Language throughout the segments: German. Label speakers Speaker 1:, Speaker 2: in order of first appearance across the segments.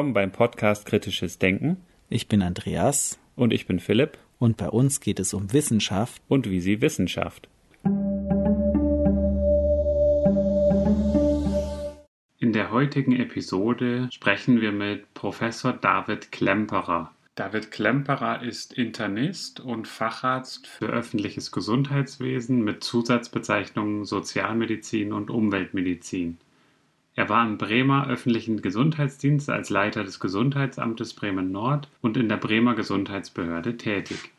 Speaker 1: Willkommen beim Podcast Kritisches Denken.
Speaker 2: Ich bin Andreas.
Speaker 1: Und ich bin Philipp.
Speaker 2: Und bei uns geht es um Wissenschaft.
Speaker 1: Und wie sie Wissenschaft. In der heutigen Episode sprechen wir mit Professor David Klemperer. David Klemperer ist Internist und Facharzt für öffentliches Gesundheitswesen mit Zusatzbezeichnungen Sozialmedizin und Umweltmedizin. Er war im Bremer öffentlichen Gesundheitsdienst als Leiter des Gesundheitsamtes Bremen Nord und in der Bremer Gesundheitsbehörde tätig.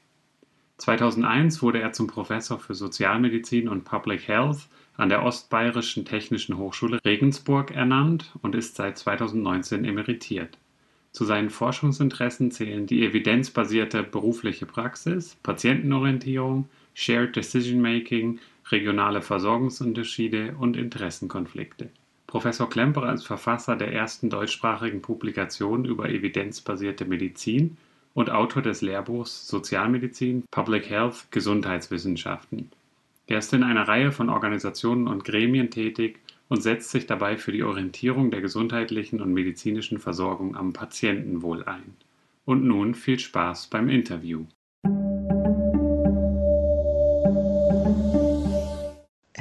Speaker 1: 2001 wurde er zum Professor für Sozialmedizin und Public Health an der Ostbayerischen Technischen Hochschule Regensburg ernannt und ist seit 2019 emeritiert. Zu seinen Forschungsinteressen zählen die evidenzbasierte berufliche Praxis, Patientenorientierung, Shared Decision Making, regionale Versorgungsunterschiede und Interessenkonflikte. Professor Klemperer ist Verfasser der ersten deutschsprachigen Publikation über evidenzbasierte Medizin und Autor des Lehrbuchs Sozialmedizin, Public Health, Gesundheitswissenschaften. Er ist in einer Reihe von Organisationen und Gremien tätig und setzt sich dabei für die Orientierung der gesundheitlichen und medizinischen Versorgung am Patientenwohl ein. Und nun viel Spaß beim Interview.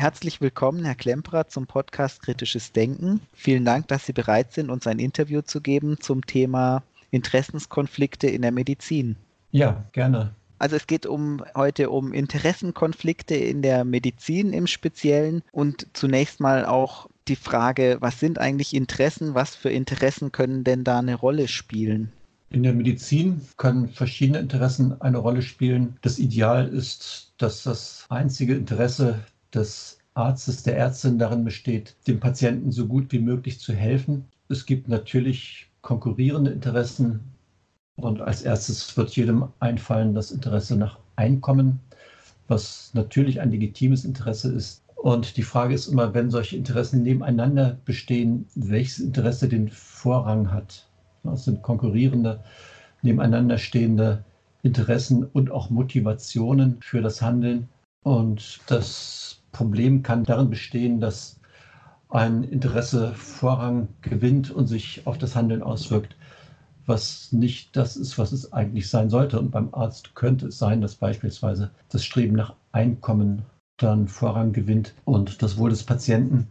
Speaker 2: Herzlich willkommen, Herr Klemperer, zum Podcast Kritisches Denken. Vielen Dank, dass Sie bereit sind, uns ein Interview zu geben zum Thema Interessenskonflikte in der Medizin.
Speaker 3: Ja, gerne.
Speaker 2: Also es geht um heute um Interessenkonflikte in der Medizin im Speziellen und zunächst mal auch die Frage, was sind eigentlich Interessen, was für Interessen können denn da eine Rolle spielen?
Speaker 3: In der Medizin können verschiedene Interessen eine Rolle spielen. Das Ideal ist, dass das einzige Interesse des Arztes, der Ärztin darin besteht, dem Patienten so gut wie möglich zu helfen. Es gibt natürlich konkurrierende Interessen und als erstes wird jedem einfallen das Interesse nach Einkommen, was natürlich ein legitimes Interesse ist. Und die Frage ist immer, wenn solche Interessen nebeneinander bestehen, welches Interesse den Vorrang hat. Das sind konkurrierende, nebeneinander stehende Interessen und auch Motivationen für das Handeln. Und das Problem kann darin bestehen, dass ein Interesse Vorrang gewinnt und sich auf das Handeln auswirkt, was nicht das ist, was es eigentlich sein sollte. Und beim Arzt könnte es sein, dass beispielsweise das Streben nach Einkommen dann Vorrang gewinnt und das Wohl des Patienten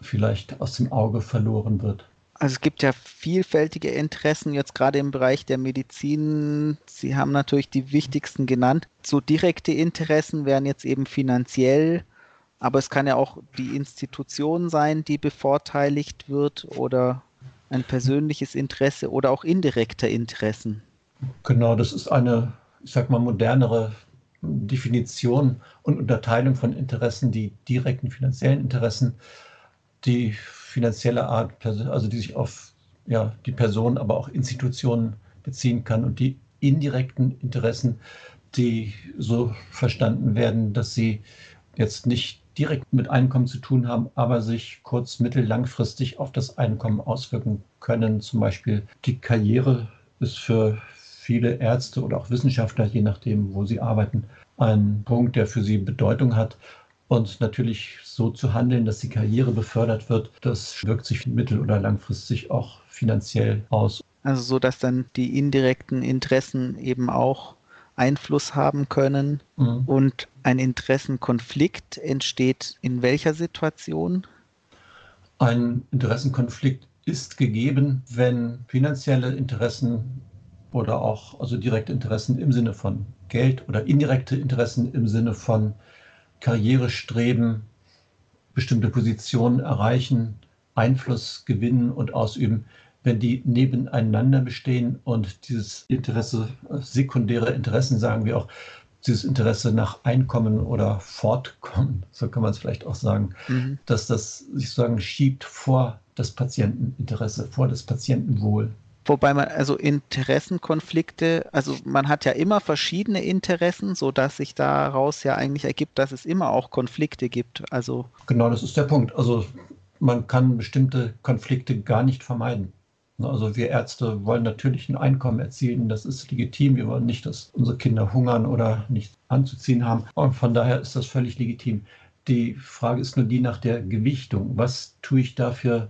Speaker 3: vielleicht aus dem Auge verloren wird.
Speaker 2: Also es gibt ja vielfältige Interessen, jetzt gerade im Bereich der Medizin. Sie haben natürlich die wichtigsten genannt. So direkte Interessen wären jetzt eben finanziell aber es kann ja auch die Institution sein, die bevorteiligt wird oder ein persönliches Interesse oder auch indirekte Interessen.
Speaker 3: Genau, das ist eine, ich sag mal, modernere Definition und Unterteilung von Interessen, die direkten finanziellen Interessen, die finanzielle Art, also die sich auf ja, die Person, aber auch Institutionen beziehen kann und die indirekten Interessen, die so verstanden werden, dass sie jetzt nicht direkt mit Einkommen zu tun haben, aber sich kurz-, mittel-, langfristig auf das Einkommen auswirken können. Zum Beispiel die Karriere ist für viele Ärzte oder auch Wissenschaftler, je nachdem, wo sie arbeiten, ein Punkt, der für sie Bedeutung hat. Und natürlich so zu handeln, dass die Karriere befördert wird, das wirkt sich mittel- oder langfristig auch finanziell aus.
Speaker 2: Also so, dass dann die indirekten Interessen eben auch Einfluss haben können. Mhm. Und ein Interessenkonflikt entsteht in welcher Situation?
Speaker 3: Ein Interessenkonflikt ist gegeben, wenn finanzielle Interessen oder auch also direkte Interessen im Sinne von Geld oder indirekte Interessen im Sinne von Karrierestreben, bestimmte Positionen erreichen, Einfluss gewinnen und ausüben, wenn die nebeneinander bestehen und dieses Interesse, sekundäre Interessen, sagen wir auch, dieses Interesse nach Einkommen oder Fortkommen, so kann man es vielleicht auch sagen, mhm. dass das sich sozusagen schiebt vor das Patienteninteresse, vor das Patientenwohl.
Speaker 2: Wobei man also Interessenkonflikte, also man hat ja immer verschiedene Interessen, so dass sich daraus ja eigentlich ergibt, dass es immer auch Konflikte gibt. Also
Speaker 3: genau, das ist der Punkt. Also man kann bestimmte Konflikte gar nicht vermeiden. Ne, also wir Ärzte wollen natürlich ein Einkommen erzielen, das ist legitim. Wir wollen nicht, dass unsere Kinder hungern oder nichts anzuziehen haben. Und von daher ist das völlig legitim. Die Frage ist nur die nach der Gewichtung. Was tue ich dafür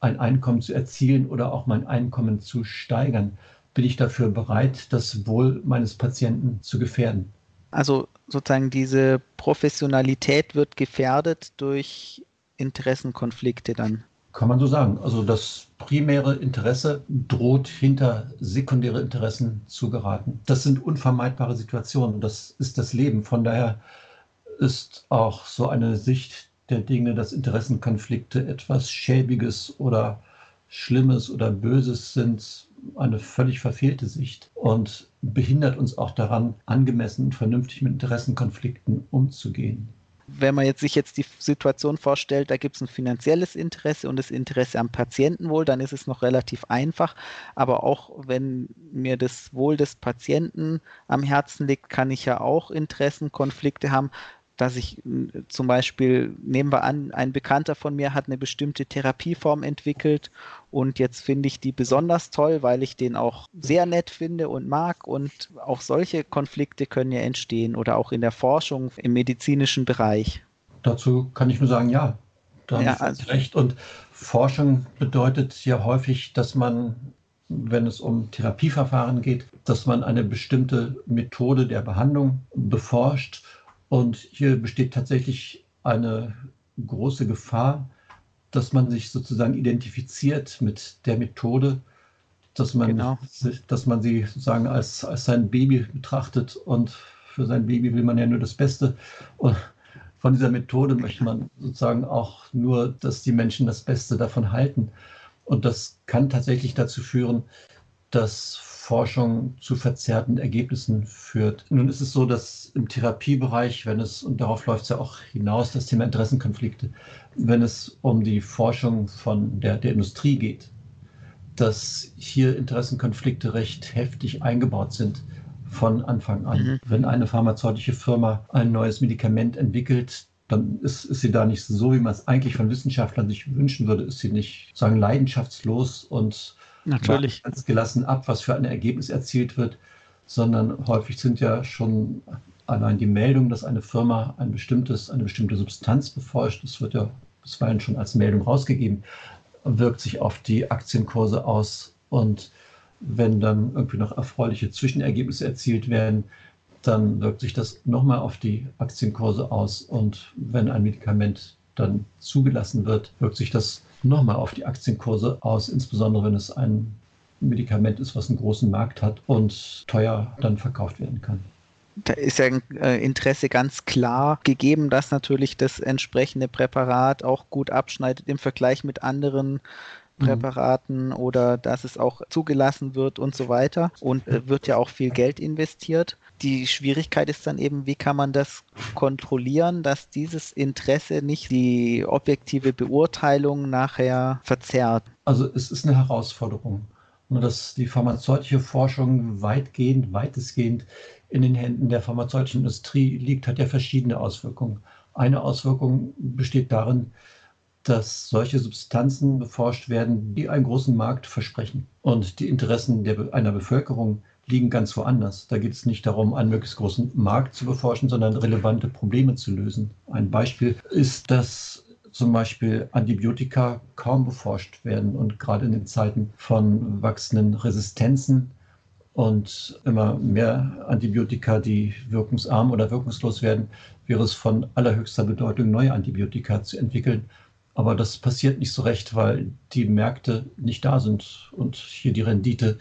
Speaker 3: ein Einkommen zu erzielen oder auch mein Einkommen zu steigern? Bin ich dafür bereit, das Wohl meines Patienten zu gefährden?
Speaker 2: Also sozusagen diese Professionalität wird gefährdet durch Interessenkonflikte dann.
Speaker 3: Kann man so sagen. Also das primäre Interesse droht hinter sekundäre Interessen zu geraten. Das sind unvermeidbare Situationen. Das ist das Leben. Von daher ist auch so eine Sicht der Dinge, dass Interessenkonflikte etwas Schäbiges oder Schlimmes oder Böses sind, eine völlig verfehlte Sicht und behindert uns auch daran, angemessen und vernünftig mit Interessenkonflikten umzugehen
Speaker 2: wenn man jetzt sich jetzt die Situation vorstellt, da gibt es ein finanzielles Interesse und das Interesse am Patientenwohl, dann ist es noch relativ einfach. Aber auch wenn mir das Wohl des Patienten am Herzen liegt, kann ich ja auch Interessenkonflikte haben dass ich zum Beispiel, nehmen wir an, ein Bekannter von mir hat eine bestimmte Therapieform entwickelt und jetzt finde ich die besonders toll, weil ich den auch sehr nett finde und mag und auch solche Konflikte können ja entstehen oder auch in der Forschung im medizinischen Bereich.
Speaker 3: Dazu kann ich nur sagen, ja, da ja, haben Sie also, recht. Und Forschung bedeutet ja häufig, dass man wenn es um Therapieverfahren geht, dass man eine bestimmte Methode der Behandlung beforscht und hier besteht tatsächlich eine große Gefahr, dass man sich sozusagen identifiziert mit der Methode, dass man, genau. dass man sie sozusagen als, als sein Baby betrachtet und für sein Baby will man ja nur das Beste. Und von dieser Methode möchte man sozusagen auch nur, dass die Menschen das Beste davon halten. Und das kann tatsächlich dazu führen, dass Forschung zu verzerrten Ergebnissen führt. Nun ist es so, dass im Therapiebereich, wenn es, und darauf läuft es ja auch hinaus, das Thema Interessenkonflikte, wenn es um die Forschung von der, der Industrie geht, dass hier Interessenkonflikte recht heftig eingebaut sind von Anfang an. Mhm. Wenn eine pharmazeutische Firma ein neues Medikament entwickelt, dann ist, ist, sie da nicht so, wie man es eigentlich von Wissenschaftlern sich wünschen würde, ist sie nicht sagen leidenschaftslos und
Speaker 2: Natürlich.
Speaker 3: ganz gelassen ab, was für ein Ergebnis erzielt wird, sondern häufig sind ja schon allein die Meldung, dass eine Firma ein bestimmtes, eine bestimmte Substanz beforscht, das wird ja bisweilen schon als Meldung rausgegeben, wirkt sich auf die Aktienkurse aus. Und wenn dann irgendwie noch erfreuliche Zwischenergebnisse erzielt werden, dann wirkt sich das nochmal auf die Aktienkurse aus. Und wenn ein Medikament dann zugelassen wird, wirkt sich das nochmal auf die Aktienkurse aus, insbesondere wenn es ein Medikament ist, was einen großen Markt hat und teuer dann verkauft werden kann.
Speaker 2: Da ist ja ein äh, Interesse ganz klar gegeben, dass natürlich das entsprechende Präparat auch gut abschneidet im Vergleich mit anderen Mhm. Präparaten mhm. oder dass es auch zugelassen wird und so weiter. Und äh, wird ja auch viel Geld investiert. Die Schwierigkeit ist dann eben, wie kann man das kontrollieren, dass dieses Interesse nicht die objektive Beurteilung nachher verzerrt.
Speaker 3: Also es ist eine Herausforderung. Nur dass die pharmazeutische Forschung weitgehend, weitestgehend in den Händen der pharmazeutischen Industrie liegt, hat ja verschiedene Auswirkungen. Eine Auswirkung besteht darin, dass solche Substanzen beforscht werden, die einen großen Markt versprechen. Und die Interessen der, einer Bevölkerung liegen ganz woanders. Da geht es nicht darum, einen möglichst großen Markt zu beforschen, sondern relevante Probleme zu lösen. Ein Beispiel ist, dass zum Beispiel Antibiotika kaum beforscht werden und gerade in den Zeiten von wachsenden Resistenzen und immer mehr Antibiotika, die wirkungsarm oder wirkungslos werden, wäre es von allerhöchster Bedeutung, neue Antibiotika zu entwickeln aber das passiert nicht so recht, weil die Märkte nicht da sind und hier die Rendite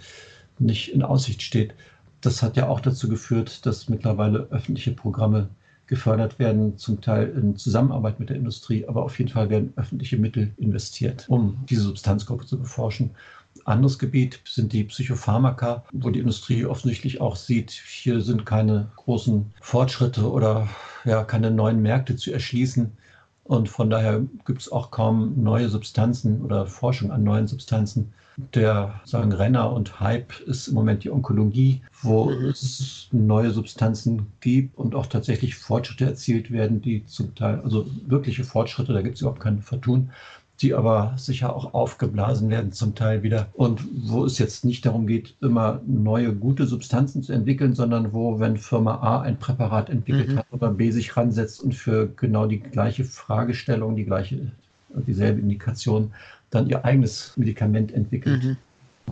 Speaker 3: nicht in Aussicht steht. Das hat ja auch dazu geführt, dass mittlerweile öffentliche Programme gefördert werden, zum Teil in Zusammenarbeit mit der Industrie, aber auf jeden Fall werden öffentliche Mittel investiert, um diese Substanzgruppe zu beforschen. Anderes Gebiet sind die Psychopharmaka, wo die Industrie offensichtlich auch sieht, hier sind keine großen Fortschritte oder ja, keine neuen Märkte zu erschließen. Und von daher gibt es auch kaum neue Substanzen oder Forschung an neuen Substanzen. Der sagen Renner und Hype ist im Moment die Onkologie, wo mhm. es neue Substanzen gibt und auch tatsächlich Fortschritte erzielt werden, die zum Teil, also wirkliche Fortschritte, da gibt es überhaupt kein Vertun, die aber sicher auch aufgeblasen werden zum Teil wieder. Und wo es jetzt nicht darum geht, immer neue gute Substanzen zu entwickeln, sondern wo, wenn Firma A ein Präparat entwickelt mhm. hat oder B sich ransetzt und für genau die gleiche Fragestellung, die gleiche, dieselbe Indikation dann ihr eigenes Medikament entwickelt. Mhm.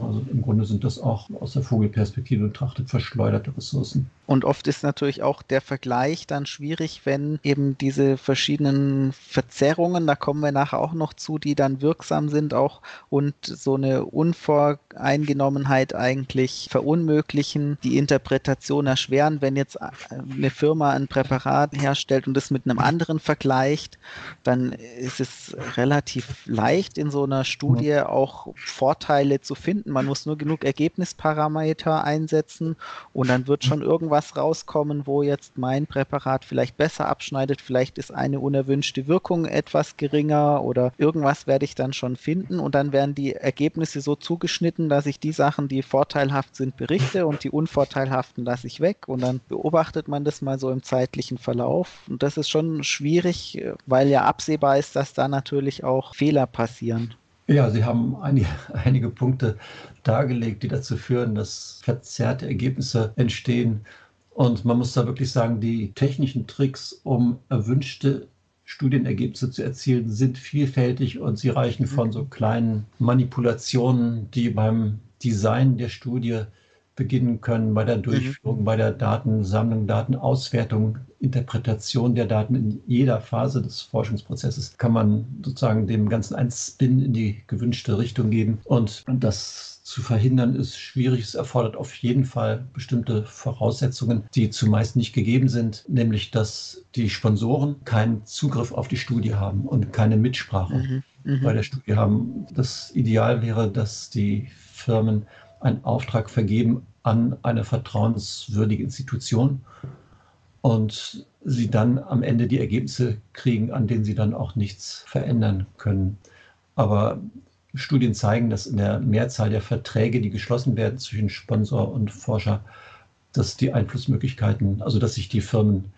Speaker 3: Also im Grunde sind das auch aus der Vogelperspektive betrachtet verschleuderte Ressourcen.
Speaker 2: Und oft ist natürlich auch der Vergleich dann schwierig, wenn eben diese verschiedenen Verzerrungen, da kommen wir nachher auch noch zu, die dann wirksam sind auch und so eine Unvoreingenommenheit eigentlich verunmöglichen, die Interpretation erschweren, wenn jetzt eine Firma ein Präparat herstellt und es mit einem anderen vergleicht, dann ist es relativ leicht in so einer Studie auch Vorteile zu finden. Man muss nur genug Ergebnisparameter einsetzen und dann wird schon irgendwas was rauskommen, wo jetzt mein Präparat vielleicht besser abschneidet. Vielleicht ist eine unerwünschte Wirkung etwas geringer oder irgendwas werde ich dann schon finden und dann werden die Ergebnisse so zugeschnitten, dass ich die Sachen, die vorteilhaft sind, berichte und die unvorteilhaften lasse ich weg und dann beobachtet man das mal so im zeitlichen Verlauf. Und das ist schon schwierig, weil ja absehbar ist, dass da natürlich auch Fehler passieren.
Speaker 3: Ja, Sie haben einige, einige Punkte dargelegt, die dazu führen, dass verzerrte Ergebnisse entstehen. Und man muss da wirklich sagen, die technischen Tricks, um erwünschte Studienergebnisse zu erzielen, sind vielfältig und sie reichen von so kleinen Manipulationen, die beim Design der Studie beginnen können, bei der mhm. Durchführung, mhm. bei der Datensammlung, Datenauswertung, Interpretation der Daten in jeder Phase des Forschungsprozesses kann man sozusagen dem Ganzen einen Spin in die gewünschte Richtung geben. Und das zu verhindern ist schwierig. Es erfordert auf jeden Fall bestimmte Voraussetzungen, die zumeist nicht gegeben sind, nämlich dass die Sponsoren keinen Zugriff auf die Studie haben und keine Mitsprache mhm, mhm. bei der Studie haben. Das Ideal wäre, dass die Firmen einen Auftrag vergeben an eine vertrauenswürdige Institution und sie dann am Ende die Ergebnisse kriegen, an denen sie dann auch nichts verändern können. Aber Studien zeigen, dass in der Mehrzahl der Verträge, die geschlossen werden zwischen Sponsor und Forscher, dass die Einflussmöglichkeiten, also dass sich die Firmen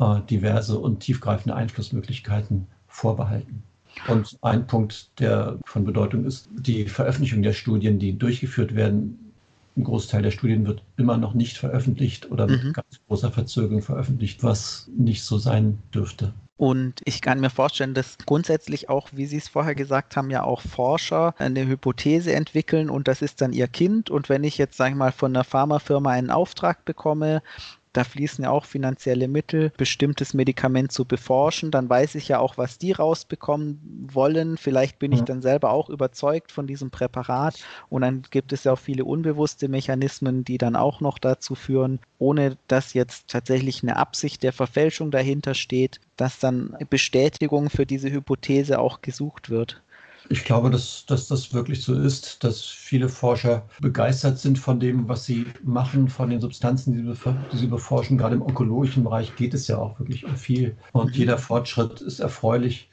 Speaker 3: äh, diverse und tiefgreifende Einflussmöglichkeiten vorbehalten. Und ein Punkt, der von Bedeutung ist, die Veröffentlichung der Studien, die durchgeführt werden. Ein Großteil der Studien wird immer noch nicht veröffentlicht oder mit mhm. ganz großer Verzögerung veröffentlicht, was nicht so sein dürfte.
Speaker 2: Und ich kann mir vorstellen, dass grundsätzlich auch, wie Sie es vorher gesagt haben, ja auch Forscher eine Hypothese entwickeln und das ist dann ihr Kind. Und wenn ich jetzt, sage ich mal, von einer Pharmafirma einen Auftrag bekomme, da fließen ja auch finanzielle Mittel, bestimmtes Medikament zu beforschen. Dann weiß ich ja auch, was die rausbekommen wollen. Vielleicht bin ich dann selber auch überzeugt von diesem Präparat. Und dann gibt es ja auch viele unbewusste Mechanismen, die dann auch noch dazu führen, ohne dass jetzt tatsächlich eine Absicht der Verfälschung dahinter steht, dass dann Bestätigung für diese Hypothese auch gesucht wird.
Speaker 3: Ich glaube, dass, dass das wirklich so ist, dass viele Forscher begeistert sind von dem, was sie machen, von den Substanzen, die sie, die sie beforschen. Gerade im onkologischen Bereich geht es ja auch wirklich um viel. Und jeder Fortschritt ist erfreulich.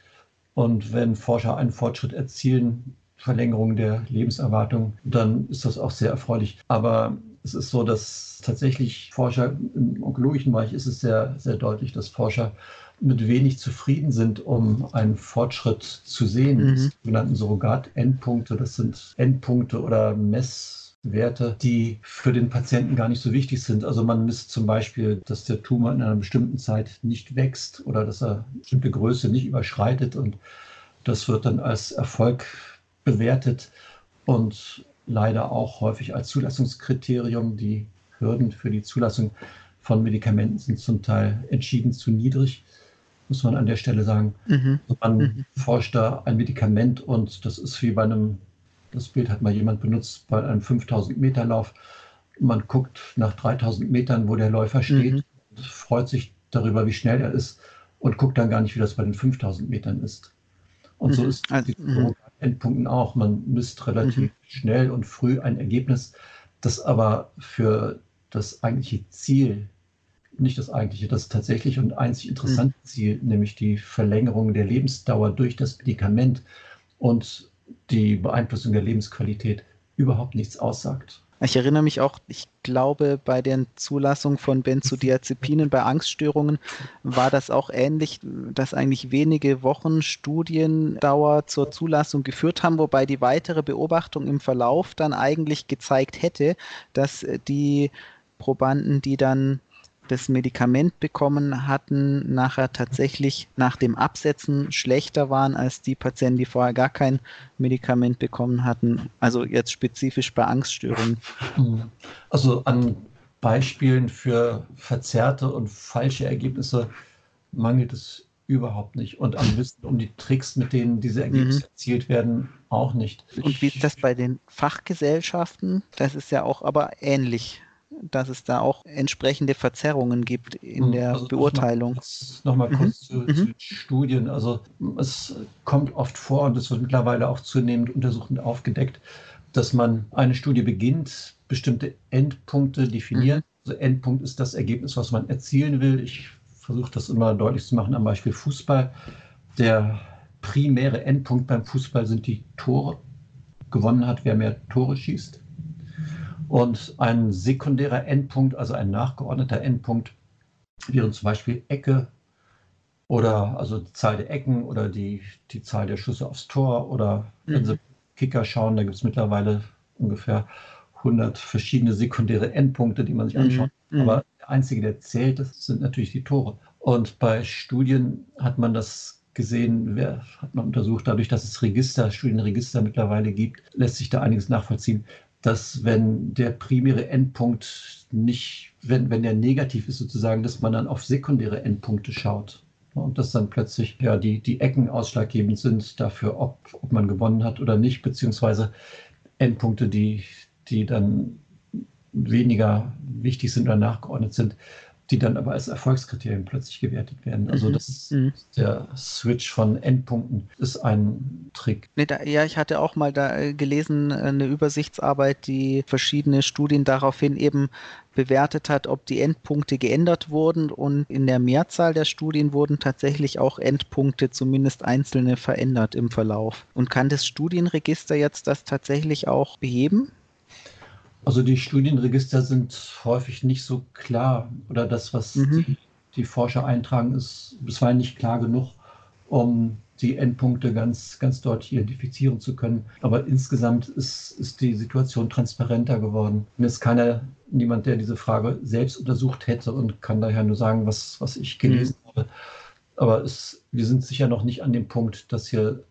Speaker 3: Und wenn Forscher einen Fortschritt erzielen, Verlängerung der Lebenserwartung, dann ist das auch sehr erfreulich. Aber es ist so, dass tatsächlich Forscher im onkologischen Bereich ist es sehr, sehr deutlich, dass Forscher mit wenig zufrieden sind, um einen Fortschritt zu sehen. Mhm. Die sogenannten Surrogat-Endpunkte, das sind Endpunkte oder Messwerte, die für den Patienten gar nicht so wichtig sind. Also man misst zum Beispiel, dass der Tumor in einer bestimmten Zeit nicht wächst oder dass er eine bestimmte Größe nicht überschreitet und das wird dann als Erfolg bewertet und leider auch häufig als Zulassungskriterium. Die Hürden für die Zulassung von Medikamenten sind zum Teil entschieden zu niedrig muss man an der Stelle sagen. Mhm. Also man mhm. forscht da ein Medikament und das ist wie bei einem, das Bild hat mal jemand benutzt, bei einem 5000 Meter Lauf. Man guckt nach 3000 Metern, wo der Läufer steht, mhm. freut sich darüber, wie schnell er ist und guckt dann gar nicht, wie das bei den 5000 Metern ist. Und so mhm. ist also, die Endpunkten auch. Man misst relativ mhm. schnell und früh ein Ergebnis, das aber für das eigentliche Ziel nicht das eigentliche, das tatsächliche und einzig interessante mhm. Ziel, nämlich die Verlängerung der Lebensdauer durch das Medikament und die Beeinflussung der Lebensqualität überhaupt nichts aussagt.
Speaker 2: Ich erinnere mich auch, ich glaube, bei der Zulassung von Benzodiazepinen bei Angststörungen war das auch ähnlich, dass eigentlich wenige Wochen Studiendauer zur Zulassung geführt haben, wobei die weitere Beobachtung im Verlauf dann eigentlich gezeigt hätte, dass die Probanden, die dann das Medikament bekommen hatten, nachher tatsächlich nach dem Absetzen schlechter waren als die Patienten, die vorher gar kein Medikament bekommen hatten. Also jetzt spezifisch bei Angststörungen.
Speaker 3: Also an Beispielen für verzerrte und falsche Ergebnisse mangelt es überhaupt nicht. Und am Wissen um die Tricks, mit denen diese Ergebnisse mhm. erzielt werden, auch nicht.
Speaker 2: Und wie ist das bei den Fachgesellschaften? Das ist ja auch aber ähnlich dass es da auch entsprechende Verzerrungen gibt in hm, der also Beurteilung.
Speaker 3: Nochmal noch kurz mhm. zu, zu mhm. Studien. Also es kommt oft vor und es wird mittlerweile auch zunehmend untersucht und aufgedeckt, dass man eine Studie beginnt, bestimmte Endpunkte definiert. Mhm. Also Endpunkt ist das Ergebnis, was man erzielen will. Ich versuche das immer deutlich zu machen am Beispiel Fußball. Der primäre Endpunkt beim Fußball sind die Tore. Gewonnen hat, wer mehr Tore schießt. Und ein sekundärer Endpunkt, also ein nachgeordneter Endpunkt, wäre zum Beispiel Ecke oder also die Zahl der Ecken oder die, die Zahl der Schüsse aufs Tor oder mhm. wenn Sie Kicker schauen, da gibt es mittlerweile ungefähr 100 verschiedene sekundäre Endpunkte, die man sich anschaut. Mhm. Aber der einzige, der zählt, das sind natürlich die Tore. Und bei Studien hat man das gesehen, wer, hat man untersucht, dadurch, dass es Register, Studienregister mittlerweile gibt, lässt sich da einiges nachvollziehen dass wenn der primäre Endpunkt nicht, wenn, wenn der negativ ist sozusagen, dass man dann auf sekundäre Endpunkte schaut. Und dass dann plötzlich ja, die, die Ecken ausschlaggebend sind dafür, ob, ob man gewonnen hat oder nicht, beziehungsweise Endpunkte, die, die dann weniger wichtig sind oder nachgeordnet sind, die dann aber als Erfolgskriterien plötzlich gewertet werden. Also mhm. das ist mhm. der Switch von Endpunkten ist ein Trick.
Speaker 2: Nee, da, ja, ich hatte auch mal da äh, gelesen, äh, eine Übersichtsarbeit, die verschiedene Studien daraufhin eben bewertet hat, ob die Endpunkte geändert wurden und in der Mehrzahl der Studien wurden tatsächlich auch Endpunkte, zumindest einzelne, verändert im Verlauf. Und kann das Studienregister jetzt das tatsächlich auch beheben?
Speaker 3: Also die Studienregister sind häufig nicht so klar oder das, was mhm. die, die, Forscher eintragen, ist bisweilen nicht klar genug, um die Endpunkte ganz, ganz deutlich identifizieren zu können. Aber insgesamt ist, ist die Situation transparenter geworden. Mir ist keiner, niemand, der diese Frage selbst untersucht hätte und kann daher nur sagen, was, was ich gelesen mhm. habe. Aber es, wir sind sicher noch nicht an dem Punkt, dass hier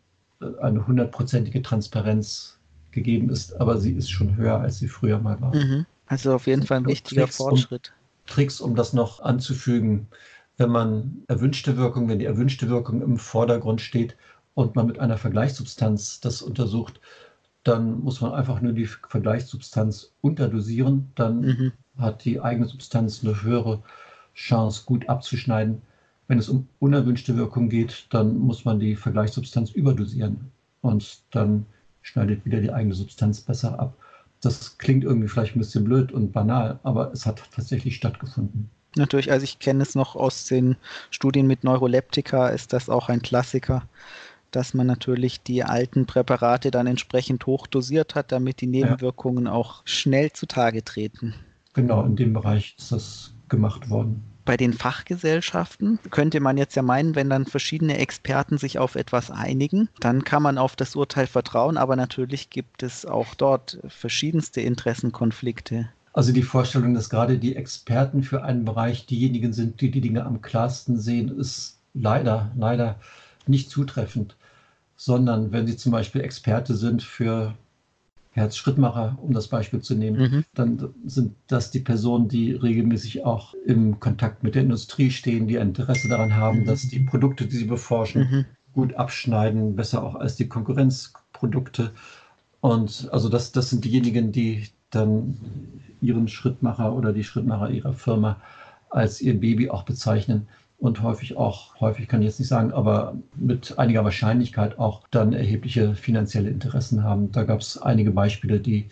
Speaker 3: eine hundertprozentige Transparenz gegeben ist, aber sie ist schon höher, als sie früher mal war. Mhm.
Speaker 2: Also auf jeden Fall ein wichtiger
Speaker 3: Tricks,
Speaker 2: Fortschritt.
Speaker 3: Um, Tricks, um das noch anzufügen, wenn man erwünschte Wirkung, wenn die erwünschte Wirkung im Vordergrund steht und man mit einer Vergleichssubstanz das untersucht, dann muss man einfach nur die Vergleichssubstanz unterdosieren. Dann mhm. hat die eigene Substanz eine höhere Chance, gut abzuschneiden. Wenn es um unerwünschte Wirkung geht, dann muss man die Vergleichssubstanz überdosieren. Und dann schneidet wieder die eigene Substanz besser ab. Das klingt irgendwie vielleicht ein bisschen blöd und banal, aber es hat tatsächlich stattgefunden.
Speaker 2: Natürlich, also ich kenne es noch aus den Studien mit Neuroleptika, ist das auch ein Klassiker, dass man natürlich die alten Präparate dann entsprechend hoch dosiert hat, damit die Nebenwirkungen ja. auch schnell zutage treten.
Speaker 3: Genau, in dem Bereich ist das gemacht worden
Speaker 2: bei den Fachgesellschaften könnte man jetzt ja meinen, wenn dann verschiedene Experten sich auf etwas einigen, dann kann man auf das Urteil vertrauen, aber natürlich gibt es auch dort verschiedenste Interessenkonflikte.
Speaker 3: Also die Vorstellung, dass gerade die Experten für einen Bereich diejenigen sind, die die Dinge am klarsten sehen, ist leider, leider nicht zutreffend, sondern wenn sie zum Beispiel Experte sind für Herzschrittmacher, um das Beispiel zu nehmen, mhm. dann sind das die Personen, die regelmäßig auch im Kontakt mit der Industrie stehen, die ein Interesse daran haben, mhm. dass die Produkte, die sie beforschen, mhm. gut abschneiden, besser auch als die Konkurrenzprodukte. Und also das, das sind diejenigen, die dann ihren Schrittmacher oder die Schrittmacher ihrer Firma als ihr Baby auch bezeichnen und häufig auch, häufig kann ich jetzt nicht sagen, aber mit einiger Wahrscheinlichkeit auch dann erhebliche finanzielle Interessen haben. Da gab es einige Beispiele, die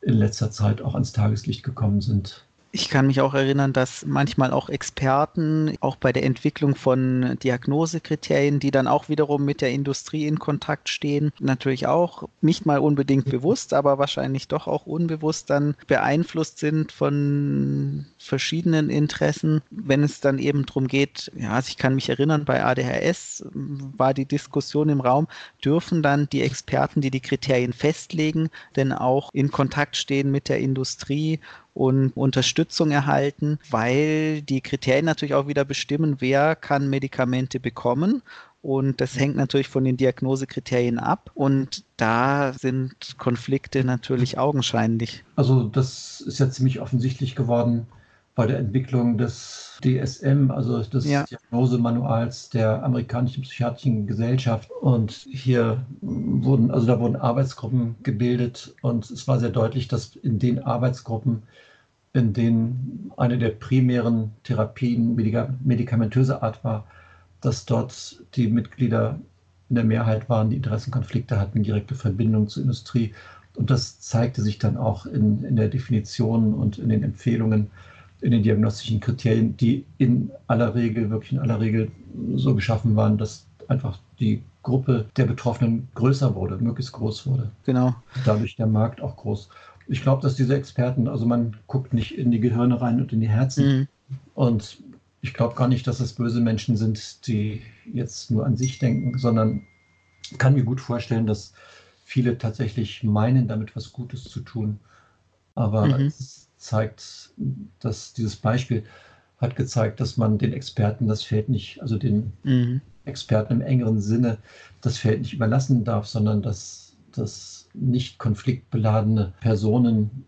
Speaker 3: in letzter Zeit auch ans Tageslicht gekommen sind.
Speaker 2: Ich kann mich auch erinnern, dass manchmal auch Experten, auch bei der Entwicklung von Diagnosekriterien, die dann auch wiederum mit der Industrie in Kontakt stehen, natürlich auch nicht mal unbedingt bewusst, aber wahrscheinlich doch auch unbewusst dann beeinflusst sind von verschiedenen Interessen, wenn es dann eben darum geht, ja, also ich kann mich erinnern, bei ADHS war die Diskussion im Raum, dürfen dann die Experten, die die Kriterien festlegen, denn auch in Kontakt stehen mit der Industrie und Unterstützung erhalten, weil die Kriterien natürlich auch wieder bestimmen, wer kann Medikamente bekommen und das hängt natürlich von den Diagnosekriterien ab. Und da sind Konflikte natürlich augenscheinlich.
Speaker 3: Also das ist ja ziemlich offensichtlich geworden bei der Entwicklung des DSM, also des ja. Diagnosemanuals der amerikanischen psychiatrischen Gesellschaft. Und hier wurden, also da wurden Arbeitsgruppen gebildet und es war sehr deutlich, dass in den Arbeitsgruppen, in denen eine der primären Therapien medikamentöser Art war, dass dort die Mitglieder in der Mehrheit waren, die Interessenkonflikte hatten, direkte Verbindung zur Industrie. Und das zeigte sich dann auch in, in der Definition und in den Empfehlungen in den diagnostischen Kriterien, die in aller Regel, wirklich in aller Regel so geschaffen waren, dass einfach die Gruppe der Betroffenen größer wurde, möglichst groß wurde.
Speaker 2: Genau.
Speaker 3: Dadurch der Markt auch groß. Ich glaube, dass diese Experten, also man guckt nicht in die Gehirne rein und in die Herzen. Mhm. Und ich glaube gar nicht, dass es böse Menschen sind, die jetzt nur an sich denken, sondern kann mir gut vorstellen, dass viele tatsächlich meinen, damit was Gutes zu tun. Aber mhm. es zeigt, dass dieses Beispiel hat gezeigt, dass man den Experten das Feld nicht, also den mhm. Experten im engeren Sinne, das Feld nicht überlassen darf, sondern dass, dass nicht konfliktbeladene Personen,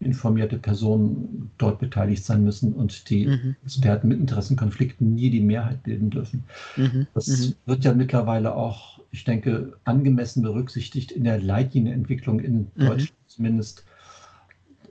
Speaker 3: informierte Personen dort beteiligt sein müssen und die mhm. Experten mit Interessenkonflikten nie die Mehrheit bilden dürfen. Mhm. Das mhm. wird ja mittlerweile auch, ich denke, angemessen berücksichtigt in der Leitlinienentwicklung in mhm. Deutschland zumindest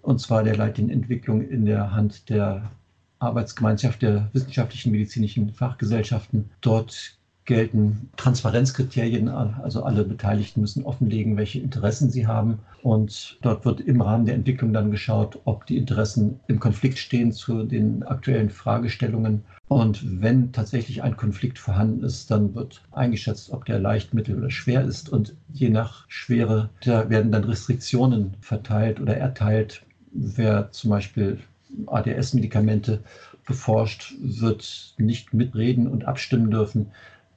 Speaker 3: und zwar der Leitlinienentwicklung in der Hand der Arbeitsgemeinschaft der wissenschaftlichen medizinischen Fachgesellschaften. Dort gelten Transparenzkriterien, also alle Beteiligten müssen offenlegen, welche Interessen sie haben. Und dort wird im Rahmen der Entwicklung dann geschaut, ob die Interessen im Konflikt stehen zu den aktuellen Fragestellungen. Und wenn tatsächlich ein Konflikt vorhanden ist, dann wird eingeschätzt, ob der leicht, mittel oder schwer ist. Und je nach Schwere da werden dann Restriktionen verteilt oder erteilt, wer zum Beispiel ADS-Medikamente beforscht, wird nicht mitreden und abstimmen dürfen,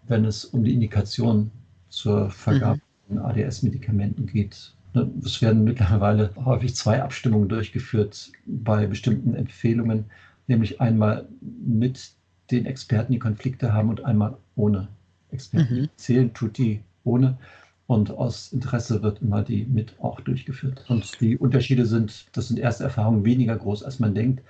Speaker 3: wenn es um die Indikation zur Vergabe mhm. von ADS-Medikamenten geht. Ne, es werden mittlerweile häufig zwei Abstimmungen durchgeführt bei bestimmten Empfehlungen, nämlich einmal mit den Experten, die Konflikte haben, und einmal ohne Experten. Mhm. Zählen tut die ohne. Und aus Interesse wird immer die mit auch durchgeführt. Und die Unterschiede sind, das sind erste Erfahrungen, weniger groß, als man denkt,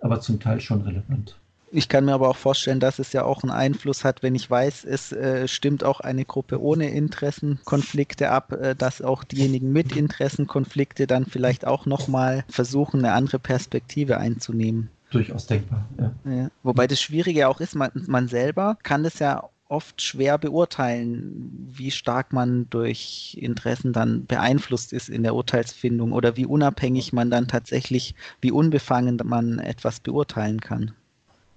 Speaker 3: aber zum Teil schon relevant.
Speaker 2: Ich kann mir aber auch vorstellen, dass es ja auch einen Einfluss hat, wenn ich weiß, es äh, stimmt auch eine Gruppe ohne Interessenkonflikte ab, äh, dass auch diejenigen mit Interessenkonflikte dann vielleicht auch nochmal versuchen, eine andere Perspektive einzunehmen.
Speaker 3: Durchaus denkbar, ja.
Speaker 2: ja. Wobei das Schwierige auch ist, man, man selber kann das ja oft schwer beurteilen, wie stark man durch Interessen dann beeinflusst ist in der Urteilsfindung oder wie unabhängig man dann tatsächlich, wie unbefangen man etwas beurteilen kann.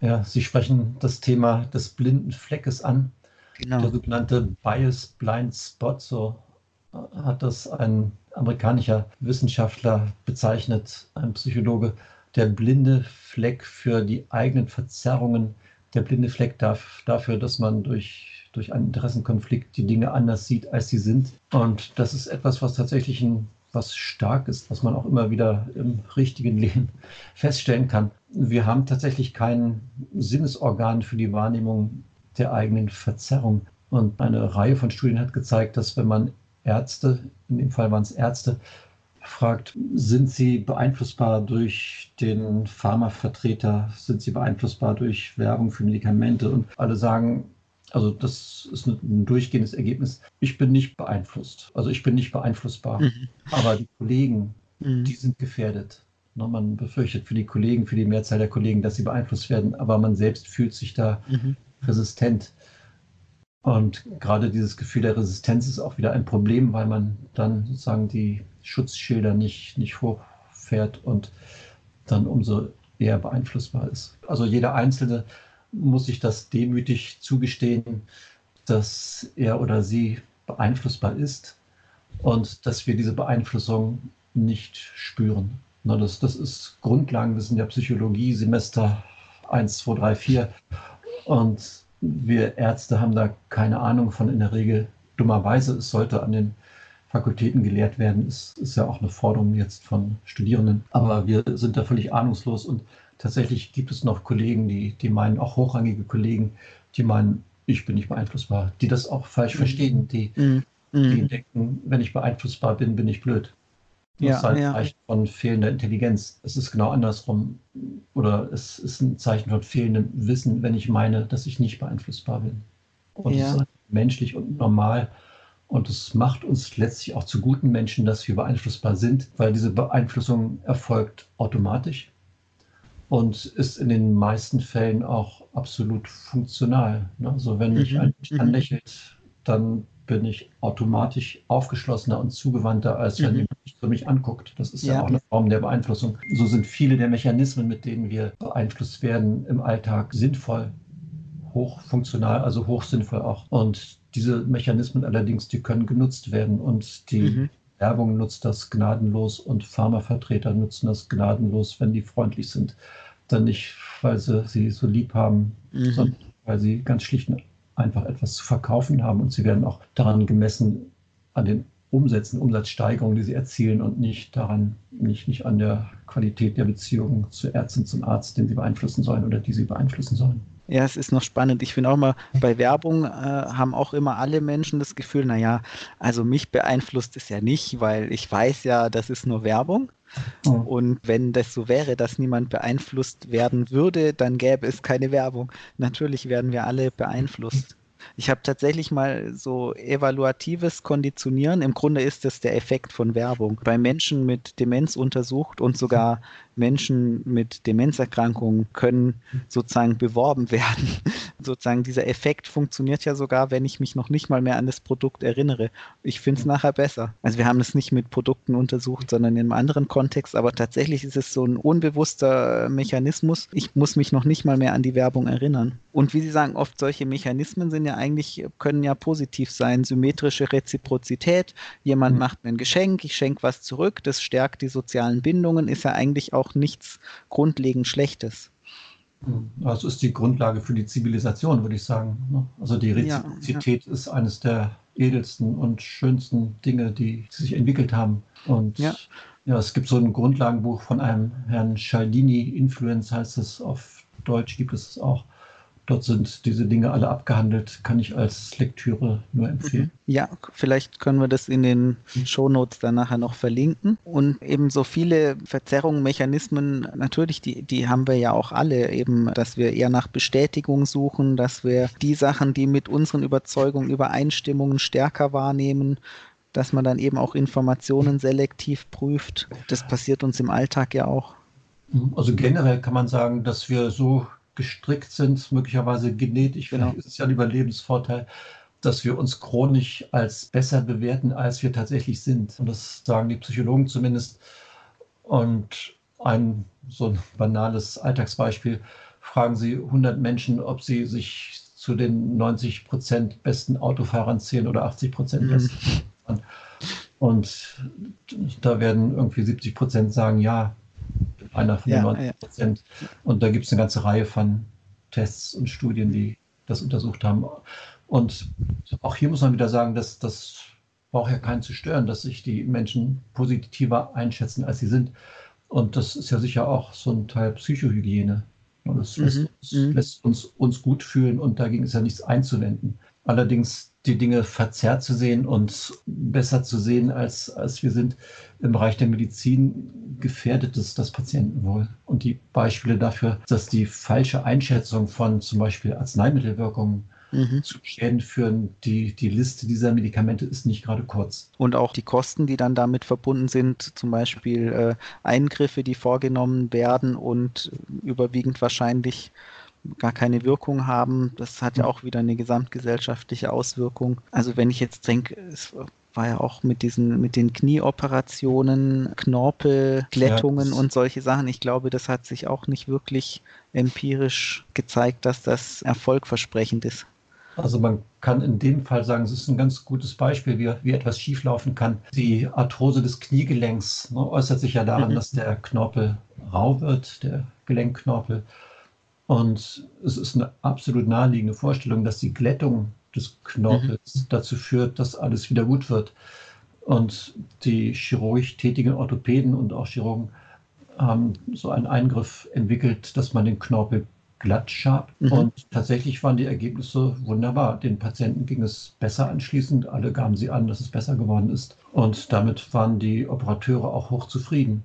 Speaker 3: Ja, Sie sprechen das Thema des blinden Fleckes an. Genau. Der sogenannte Bias Blind Spot, so äh, hat das ein amerikanischer Wissenschaftler bezeichnet, ein Psychologe, der blinde Fleck für die eigenen Verzerrungen der blinde Fleck darf, dafür, dass man durch, durch einen Interessenkonflikt die Dinge anders sieht, als sie sind. Und das ist etwas, was tatsächlich ein, was stark ist, was man auch immer wieder im richtigen Leben feststellen kann. Wir haben tatsächlich kein Sinnesorgan für die Wahrnehmung der eigenen Verzerrung. Und eine Reihe von Studien hat gezeigt, dass wenn man Ärzte, in dem Fall waren es Ärzte, fragt, sind Sie beeinflussbar durch den Pharmavertreter? Sind Sie beeinflussbar durch Werbung für Medikamente? Und alle sagen, also das ist ein durchgehendes Ergebnis. Ich bin nicht beeinflusst. Also ich bin nicht beeinflussbar. Mhm. Aber die Kollegen, mhm. die sind gefährdet. Ne, man befürchtet für die Kollegen, für die Mehrzahl der Kollegen, dass sie beeinflusst werden, aber man selbst fühlt sich da mhm. resistent. Und gerade dieses Gefühl der Resistenz ist auch wieder ein Problem, weil man dann sozusagen die Schutzschilder nicht, nicht hochfährt und dann umso eher beeinflussbar ist. Also jeder Einzelne muss sich das demütig zugestehen, dass er oder sie beeinflussbar ist und dass wir diese Beeinflussung nicht spüren. Na, das, das ist Grundlagenwissen der Psychologie, Semester 1, 2, 3, 4. Und wir Ärzte haben da keine Ahnung von in der Regel. Dummerweise, es sollte an den Fakultäten gelehrt werden, ist, ist ja auch eine Forderung jetzt von Studierenden. Aber wir sind da völlig ahnungslos und tatsächlich gibt es noch Kollegen, die, die meinen, auch hochrangige Kollegen, die meinen, ich bin nicht beeinflussbar, die das auch falsch mhm. verstehen, die, mhm. die mhm. denken, wenn ich beeinflussbar bin, bin ich blöd. Das ja, ist halt ein ja. Zeichen von fehlender Intelligenz. Es ist genau andersrum. Oder es ist ein Zeichen von fehlendem Wissen, wenn ich meine, dass ich nicht beeinflussbar bin. Und ja. das ist menschlich und normal. Und es macht uns letztlich auch zu guten Menschen, dass wir beeinflussbar sind, weil diese Beeinflussung erfolgt automatisch und ist in den meisten Fällen auch absolut funktional. Also wenn mich mhm. ein Mensch mhm. anlächelt, dann bin ich automatisch aufgeschlossener und zugewandter, als wenn mhm. jemand mich für mich anguckt. Das ist ja. ja. auch eine Form der Beeinflussung. So sind viele der Mechanismen, mit denen wir beeinflusst werden, im Alltag sinnvoll, hochfunktional, also hochsinnvoll auch. Und diese Mechanismen allerdings, die können genutzt werden und die mhm. Werbung nutzt das gnadenlos und Pharmavertreter nutzen das gnadenlos, wenn die freundlich sind. Dann nicht, weil sie sie so lieb haben, mhm. sondern weil sie ganz schlicht einfach etwas zu verkaufen haben und sie werden auch daran gemessen, an den Umsätzen, Umsatzsteigerungen, die sie erzielen und nicht daran, nicht, nicht an der Qualität der Beziehung zu Ärzten, zum Arzt, den sie beeinflussen sollen oder die sie beeinflussen sollen.
Speaker 2: Ja, es ist noch spannend. Ich finde auch mal, bei Werbung äh, haben auch immer alle Menschen das Gefühl, naja, also mich beeinflusst es ja nicht, weil ich weiß ja, das ist nur Werbung. Oh. Und wenn das so wäre, dass niemand beeinflusst werden würde, dann gäbe es keine Werbung. Natürlich werden wir alle beeinflusst. Ich habe tatsächlich mal so evaluatives Konditionieren. Im Grunde ist das der Effekt von Werbung. Bei Menschen mit Demenz untersucht und sogar Menschen mit Demenzerkrankungen können sozusagen beworben werden. sozusagen dieser Effekt funktioniert ja sogar, wenn ich mich noch nicht mal mehr an das Produkt erinnere. Ich finde es nachher besser. Also wir haben es nicht mit Produkten untersucht, sondern in einem anderen Kontext, aber tatsächlich ist es so ein unbewusster Mechanismus. Ich muss mich noch nicht mal mehr an die Werbung erinnern. Und wie Sie sagen, oft solche Mechanismen sind ja eigentlich, können ja positiv sein. Symmetrische Reziprozität. Jemand mhm. macht mir ein Geschenk, ich schenke was zurück, das stärkt die sozialen Bindungen, ist ja eigentlich auch auch nichts grundlegend Schlechtes.
Speaker 3: Das ist die Grundlage für die Zivilisation, würde ich sagen. Ne? Also die Reziprozität ja, ja. ist eines der edelsten und schönsten Dinge, die sich entwickelt haben. Und ja. ja, es gibt so ein Grundlagenbuch von einem Herrn Cialdini, Influence heißt es auf Deutsch, gibt es auch. Dort sind diese Dinge alle abgehandelt, kann ich als Lektüre nur empfehlen.
Speaker 2: Mhm. Ja, vielleicht können wir das in den Shownotes dann nachher noch verlinken. Und eben so viele Verzerrungen, Mechanismen, natürlich, die, die haben wir ja auch alle, eben, dass wir eher nach Bestätigung suchen, dass wir die Sachen, die mit unseren Überzeugungen, Übereinstimmungen stärker wahrnehmen, dass man dann eben auch Informationen selektiv prüft. Das passiert uns im Alltag ja auch.
Speaker 3: Also generell kann man sagen, dass wir so gestrickt sind, möglicherweise genetisch, genau. vielleicht ist es ja ein Überlebensvorteil, dass wir uns chronisch als besser bewerten, als wir tatsächlich sind. Und das sagen die Psychologen zumindest. Und ein so ein banales Alltagsbeispiel, fragen Sie 100 Menschen, ob sie sich zu den 90 Prozent besten Autofahrern zählen oder 80 Prozent mhm. besten. Und da werden irgendwie 70 Prozent sagen, ja, einer von ja, 90 Prozent. Ja. Und da gibt es eine ganze Reihe von Tests und Studien, die das untersucht haben. Und auch hier muss man wieder sagen, dass das braucht ja keinen zu stören, dass sich die Menschen positiver einschätzen, als sie sind. Und das ist ja sicher auch so ein Teil Psychohygiene. Das lässt, mhm. uns, mhm. lässt uns, uns gut fühlen und dagegen ist ja nichts einzuwenden. Allerdings die Dinge verzerrt zu sehen und besser zu sehen, als, als wir sind im Bereich der Medizin, gefährdet es das Patientenwohl. Und die Beispiele dafür, dass die falsche Einschätzung von zum Beispiel Arzneimittelwirkungen mhm. zu Schäden führen, die, die Liste dieser Medikamente ist nicht gerade kurz.
Speaker 2: Und auch die Kosten, die dann damit verbunden sind, zum Beispiel äh, Eingriffe, die vorgenommen werden und überwiegend wahrscheinlich gar keine Wirkung haben. Das hat ja mhm. auch wieder eine gesamtgesellschaftliche Auswirkung. Also wenn ich jetzt denke, es war ja auch mit diesen, mit den Knieoperationen, Knorpelglättungen ja, und solche Sachen. Ich glaube, das hat sich auch nicht wirklich empirisch gezeigt, dass das erfolgversprechend ist.
Speaker 3: Also man kann in dem Fall sagen, es ist ein ganz gutes Beispiel, wie, wie etwas schieflaufen kann. Die Arthrose des Kniegelenks ne, äußert sich ja daran, mhm. dass der Knorpel rau wird, der Gelenkknorpel. Und es ist eine absolut naheliegende Vorstellung, dass die Glättung des Knorpels mhm. dazu führt, dass alles wieder gut wird. Und die chirurgisch tätigen Orthopäden und auch Chirurgen haben so einen Eingriff entwickelt, dass man den Knorpel glatt schabt. Mhm. Und tatsächlich waren die Ergebnisse wunderbar. Den Patienten ging es besser anschließend. Alle gaben sie an, dass es besser geworden ist. Und damit waren die Operateure auch hochzufrieden.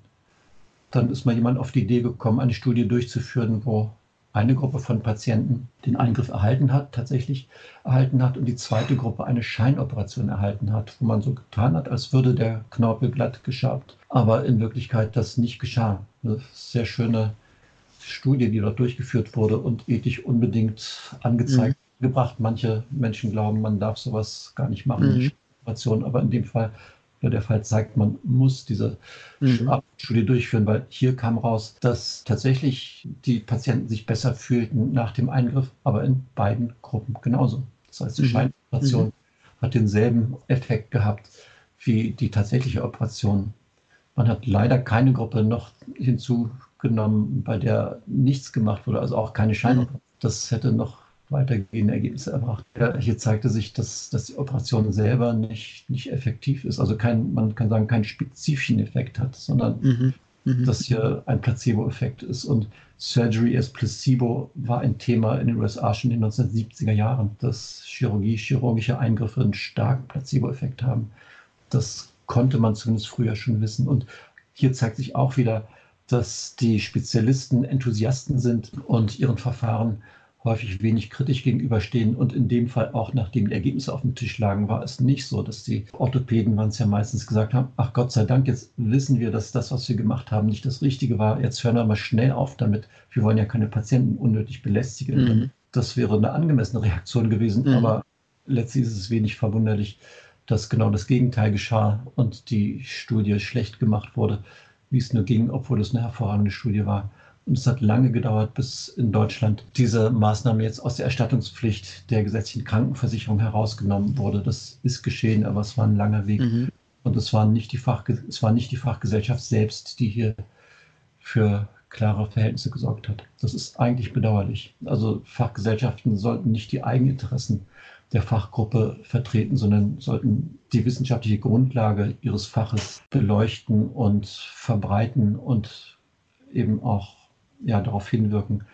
Speaker 3: Dann ist mal jemand auf die Idee gekommen, eine Studie durchzuführen, wo eine Gruppe von Patienten den Eingriff erhalten hat, tatsächlich erhalten hat, und die zweite Gruppe eine Scheinoperation erhalten hat, wo man so getan hat, als würde der Knorpel glatt geschabt, aber in Wirklichkeit das nicht geschah. Eine sehr schöne Studie, die dort durchgeführt wurde und ethisch unbedingt angezeigt mhm. gebracht. Manche Menschen glauben, man darf sowas gar nicht machen, mhm. Operation, aber in dem Fall der Fall zeigt, man muss diese mhm. Studie durchführen, weil hier kam raus, dass tatsächlich die Patienten sich besser fühlten nach dem Eingriff, aber in beiden Gruppen genauso. Das heißt, die mhm. Scheinoperation mhm. hat denselben Effekt gehabt wie die tatsächliche Operation. Man hat leider keine Gruppe noch hinzugenommen, bei der nichts gemacht wurde, also auch keine Scheinoperation. Mhm. Das hätte noch weitergehende Ergebnisse erbracht. Ja, hier zeigte sich, dass, dass die Operation selber nicht, nicht effektiv ist, also kein, man kann sagen, keinen spezifischen Effekt hat, sondern mhm. Mhm. dass hier ein Placebo-Effekt ist. Und Surgery as Placebo war ein Thema in den USA schon in den 1970er Jahren, dass Chirurgie, chirurgische Eingriffe einen starken Placebo-Effekt haben. Das konnte man zumindest früher schon wissen. Und hier zeigt sich auch wieder, dass die Spezialisten Enthusiasten sind und ihren Verfahren häufig wenig kritisch gegenüberstehen. Und in dem Fall auch, nachdem die Ergebnisse auf dem Tisch lagen, war es nicht so, dass die Orthopäden, waren es ja meistens gesagt haben, ach Gott sei Dank, jetzt wissen wir, dass das, was wir gemacht haben, nicht das Richtige war. Jetzt hören wir mal schnell auf damit. Wir wollen ja keine Patienten unnötig belästigen. Mhm. Das wäre eine angemessene Reaktion gewesen. Mhm. Aber letztlich ist es wenig verwunderlich, dass genau das Gegenteil geschah und die Studie schlecht gemacht wurde, wie es nur ging, obwohl es eine hervorragende Studie war. Und es hat lange gedauert, bis in Deutschland diese Maßnahme jetzt aus der Erstattungspflicht der gesetzlichen Krankenversicherung herausgenommen wurde. Das ist geschehen, aber es war ein langer Weg. Mhm. Und es war, nicht die es war nicht die Fachgesellschaft selbst, die hier für klare Verhältnisse gesorgt hat. Das ist eigentlich bedauerlich. Also Fachgesellschaften sollten nicht die Eigeninteressen der Fachgruppe vertreten, sondern sollten die wissenschaftliche Grundlage ihres Faches beleuchten und verbreiten und eben auch ja, darauf hinwirken,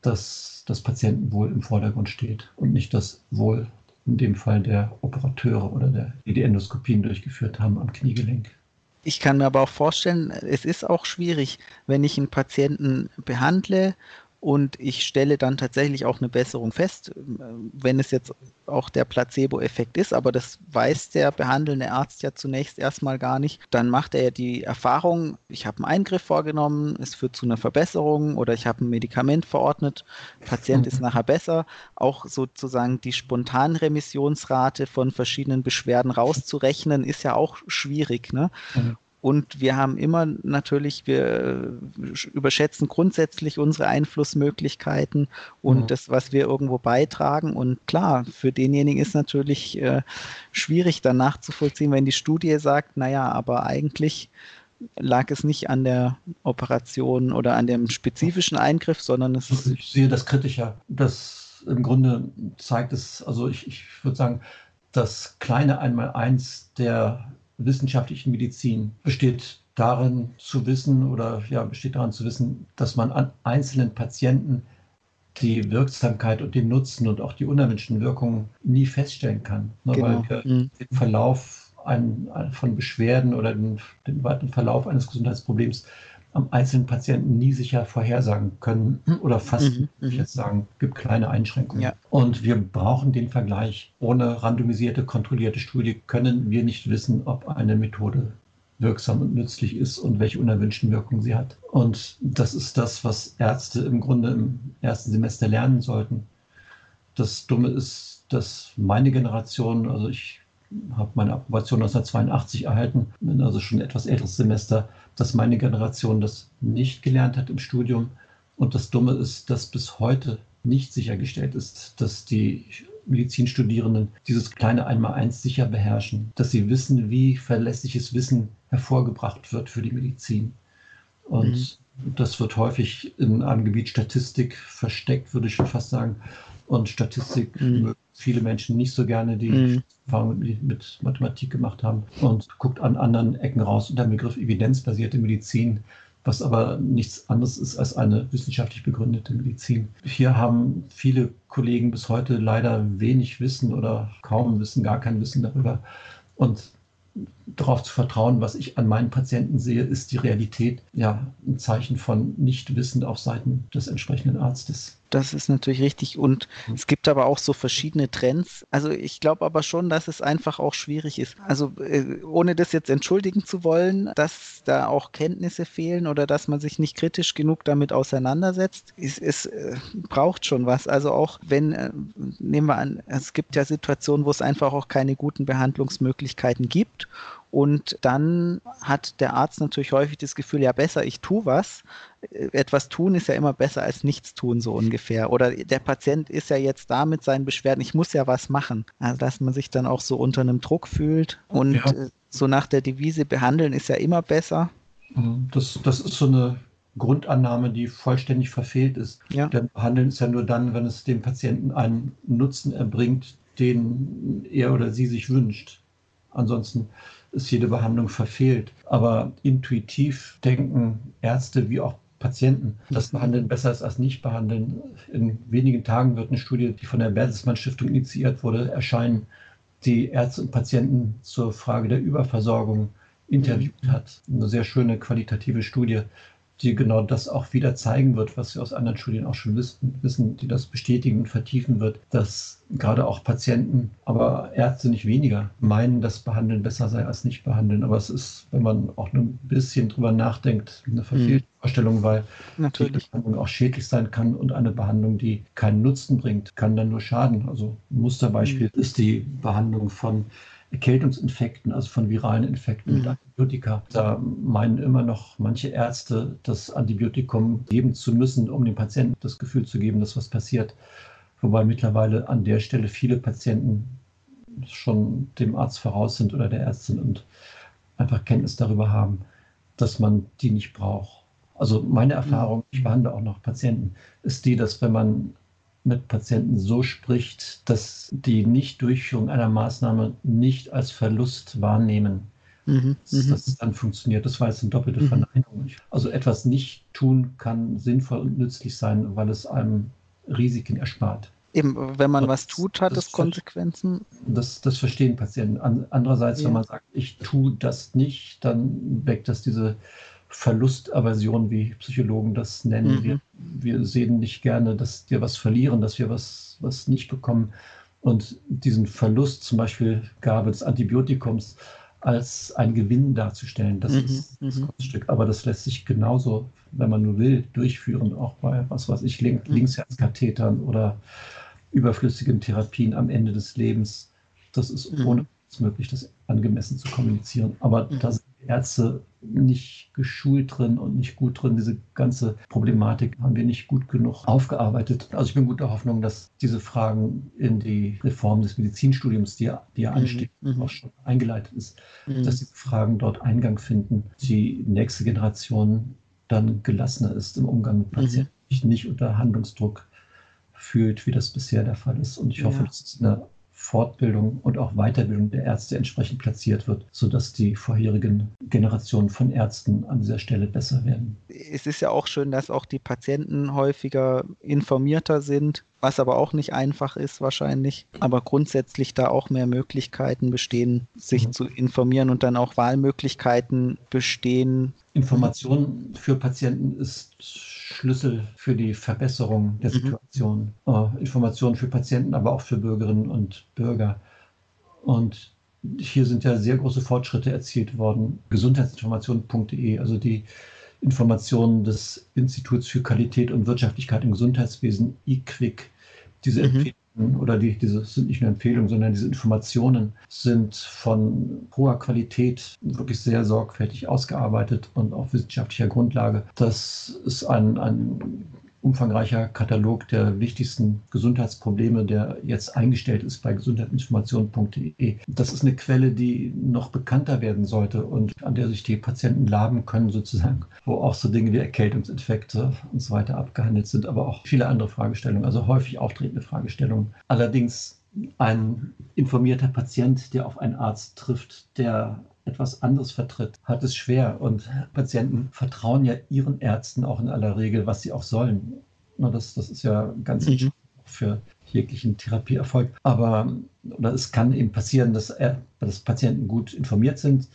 Speaker 3: dass das Patientenwohl im Vordergrund steht und nicht das Wohl in dem Fall der Operateure oder der, die die Endoskopien durchgeführt haben am Kniegelenk.
Speaker 2: Ich kann mir aber auch vorstellen, es ist auch schwierig, wenn ich einen Patienten behandle und ich stelle dann tatsächlich auch eine Besserung fest, wenn es jetzt auch der Placebo-Effekt ist, aber das weiß der behandelnde Arzt ja zunächst erstmal gar nicht. Dann macht er ja die Erfahrung, ich habe einen Eingriff vorgenommen, es führt zu einer Verbesserung oder ich habe ein Medikament verordnet, Patient ist mhm. nachher besser. Auch sozusagen die Spontanremissionsrate von verschiedenen Beschwerden rauszurechnen, ist ja auch schwierig. Ne? Mhm. Und wir haben immer natürlich, wir überschätzen grundsätzlich unsere Einflussmöglichkeiten und mhm. das, was wir irgendwo beitragen. Und klar, für denjenigen ist natürlich äh, schwierig dann nachzuvollziehen, wenn die Studie sagt, naja, aber eigentlich lag es nicht an der Operation oder an dem spezifischen Eingriff, sondern es
Speaker 3: ist. Ich sehe das kritischer. Das im Grunde zeigt es, also ich, ich würde sagen, das kleine Einmaleins der wissenschaftlichen Medizin besteht darin zu wissen oder ja, besteht darin zu wissen, dass man an einzelnen Patienten die Wirksamkeit und den Nutzen und auch die unerwünschten Wirkungen nie feststellen kann. Ne, genau. Weil wir mhm. den Verlauf ein, von Beschwerden oder den, den weiteren Verlauf eines Gesundheitsproblems am einzelnen Patienten nie sicher vorhersagen können oder fast, mhm, ich mhm. jetzt sagen, gibt kleine Einschränkungen. Ja. Und wir brauchen den Vergleich. Ohne randomisierte, kontrollierte Studie können wir nicht wissen, ob eine Methode wirksam und nützlich ist und welche unerwünschten Wirkungen sie hat. Und das ist das, was Ärzte im Grunde im ersten Semester lernen sollten. Das Dumme ist, dass meine Generation, also ich habe meine Approbation 1982 erhalten, bin also schon ein etwas älteres Semester, dass meine Generation das nicht gelernt hat im Studium. Und das Dumme ist, dass bis heute nicht sichergestellt ist, dass die Medizinstudierenden dieses kleine Einmaleins sicher beherrschen, dass sie wissen, wie verlässliches Wissen hervorgebracht wird für die Medizin. Und mhm. das wird häufig in einem Gebiet Statistik versteckt, würde ich schon fast sagen. Und Statistik mhm. Viele Menschen nicht so gerne, die mhm. Erfahrungen mit, mit Mathematik gemacht haben und guckt an anderen Ecken raus unter dem Begriff evidenzbasierte Medizin was aber nichts anderes ist als eine wissenschaftlich begründete Medizin. Hier haben viele Kollegen bis heute leider wenig Wissen oder kaum Wissen, gar kein Wissen darüber. Und darauf zu vertrauen, was ich an meinen Patienten sehe, ist die Realität ja ein Zeichen von Nichtwissen auf Seiten des entsprechenden Arztes.
Speaker 2: Das ist natürlich richtig. Und mhm. es gibt aber auch so verschiedene Trends. Also ich glaube aber schon, dass es einfach auch schwierig ist. Also äh, ohne das jetzt entschuldigen zu wollen, dass da auch Kenntnisse fehlen oder dass man sich nicht kritisch genug damit auseinandersetzt, es, es äh, braucht schon was. Also auch wenn, äh, nehmen wir an, es gibt ja Situationen, wo es einfach auch keine guten Behandlungsmöglichkeiten gibt und dann hat der Arzt natürlich häufig das Gefühl, ja besser, ich tue was. Äh, etwas tun ist ja immer besser als nichts tun, so ungefähr. Oder der Patient ist ja jetzt da mit seinen Beschwerden, ich muss ja was machen. Also dass man sich dann auch so unter einem Druck fühlt. Und ja. Äh, so nach der Devise, behandeln ist ja immer besser.
Speaker 3: Mhm. Das, das ist so eine Grundannahme, die vollständig verfehlt ist. Ja. Denn Behandeln ist ja nur dann, wenn es dem Patienten einen Nutzen erbringt, den er oder sie sich wünscht. Ansonsten ist jede Behandlung verfehlt. Aber intuitiv denken Ärzte wie auch Patienten, dass Behandeln besser ist als nicht behandeln. In wenigen Tagen wird eine Studie, die von der Bertelsmann Stiftung initiiert wurde, erscheinen, die Ärzte und Patienten zur Frage der Überversorgung interviewt hat. Eine sehr schöne qualitative Studie, die genau das auch wieder zeigen wird, was wir aus anderen Studien auch schon wissen, die das bestätigen und vertiefen wird, dass gerade auch Patienten, aber Ärzte nicht weniger, meinen, dass Behandeln besser sei als nicht behandeln. Aber es ist, wenn man auch nur ein bisschen drüber nachdenkt, eine verfehlte mhm. Vorstellung, weil Natürlich. die Behandlung auch schädlich sein kann und eine Behandlung, die keinen Nutzen bringt, kann dann nur schaden. Also ein Musterbeispiel mhm. ist die Behandlung von Erkältungsinfekten, also von viralen Infekten mhm. mit Antibiotika. Da meinen immer noch manche Ärzte, das Antibiotikum geben zu müssen, um dem Patienten das Gefühl zu geben, dass was passiert. Wobei mittlerweile an der Stelle viele Patienten schon dem Arzt voraus sind oder der Ärztin und einfach Kenntnis darüber haben, dass man die nicht braucht. Also meine Erfahrung, ich behandle auch noch Patienten, ist die, dass wenn man mit Patienten so spricht, dass die Nichtdurchführung einer Maßnahme nicht als Verlust wahrnehmen, mhm, dass mhm. das dann funktioniert. Das war jetzt eine doppelte mhm. Verneinung. Also etwas nicht tun kann sinnvoll und nützlich sein, weil es einem Risiken erspart.
Speaker 2: Eben, wenn man das, was tut, hat es Konsequenzen.
Speaker 3: Das, das verstehen Patienten. Andererseits, ja. wenn man sagt, ich tue das nicht, dann weckt das diese Verlustaversion, wie Psychologen das nennen. Mhm. Wir, wir sehen nicht gerne, dass wir was verlieren, dass wir was, was nicht bekommen. Und diesen Verlust, zum Beispiel Gabe des Antibiotikums, als ein Gewinn darzustellen, das mhm. ist das mhm. Kunststück. Aber das lässt sich genauso, wenn man nur will, durchführen, auch bei, was weiß ich, Link mhm. Linksherzkathetern oder überflüssigen Therapien am Ende des Lebens. Das ist mhm. ohne möglich, das angemessen zu kommunizieren. Aber mhm. da sind Ärzte nicht geschult drin und nicht gut drin. Diese ganze Problematik haben wir nicht gut genug aufgearbeitet. Also ich bin guter Hoffnung, dass diese Fragen in die Reform des Medizinstudiums, die, die ja mhm, ansteht, mhm. auch schon eingeleitet ist, mhm. dass diese Fragen dort Eingang finden. Die nächste Generation dann gelassener ist im Umgang mit Patienten, mhm. sich nicht unter Handlungsdruck fühlt, wie das bisher der Fall ist. Und ich hoffe, ja. das ist eine Fortbildung und auch Weiterbildung der Ärzte entsprechend platziert wird, sodass die vorherigen Generationen von Ärzten an dieser Stelle besser werden.
Speaker 2: Es ist ja auch schön, dass auch die Patienten häufiger informierter sind, was aber auch nicht einfach ist wahrscheinlich. Aber grundsätzlich da auch mehr Möglichkeiten bestehen, sich mhm. zu informieren und dann auch Wahlmöglichkeiten bestehen.
Speaker 3: Information für Patienten ist Schlüssel für die Verbesserung der mhm. Situation. Mhm. Informationen für Patienten, aber auch für Bürgerinnen und Bürger. Und hier sind ja sehr große Fortschritte erzielt worden. Gesundheitsinformation.de, also die Informationen des Instituts für Qualität und Wirtschaftlichkeit im Gesundheitswesen, IQWIC, diese mhm. Oder die, diese sind nicht nur Empfehlungen, sondern diese Informationen sind von hoher Qualität, wirklich sehr sorgfältig ausgearbeitet und auf wissenschaftlicher Grundlage. Das ist ein, ein umfangreicher Katalog der wichtigsten Gesundheitsprobleme, der jetzt eingestellt ist bei gesundheitsinformation.de. Das ist eine Quelle, die noch bekannter werden sollte und an der sich die Patienten laben können, sozusagen, wo auch so Dinge wie Erkältungsinfekte und so weiter abgehandelt sind, aber auch viele andere Fragestellungen, also häufig auftretende Fragestellungen. Allerdings ein informierter Patient, der auf einen Arzt trifft, der etwas anderes vertritt, hat es schwer. Und Patienten vertrauen ja ihren Ärzten auch in aller Regel, was sie auch sollen. Das, das ist ja ganz mhm. für jeglichen Therapieerfolg. Aber oder es kann eben passieren, dass, dass Patienten gut informiert sind.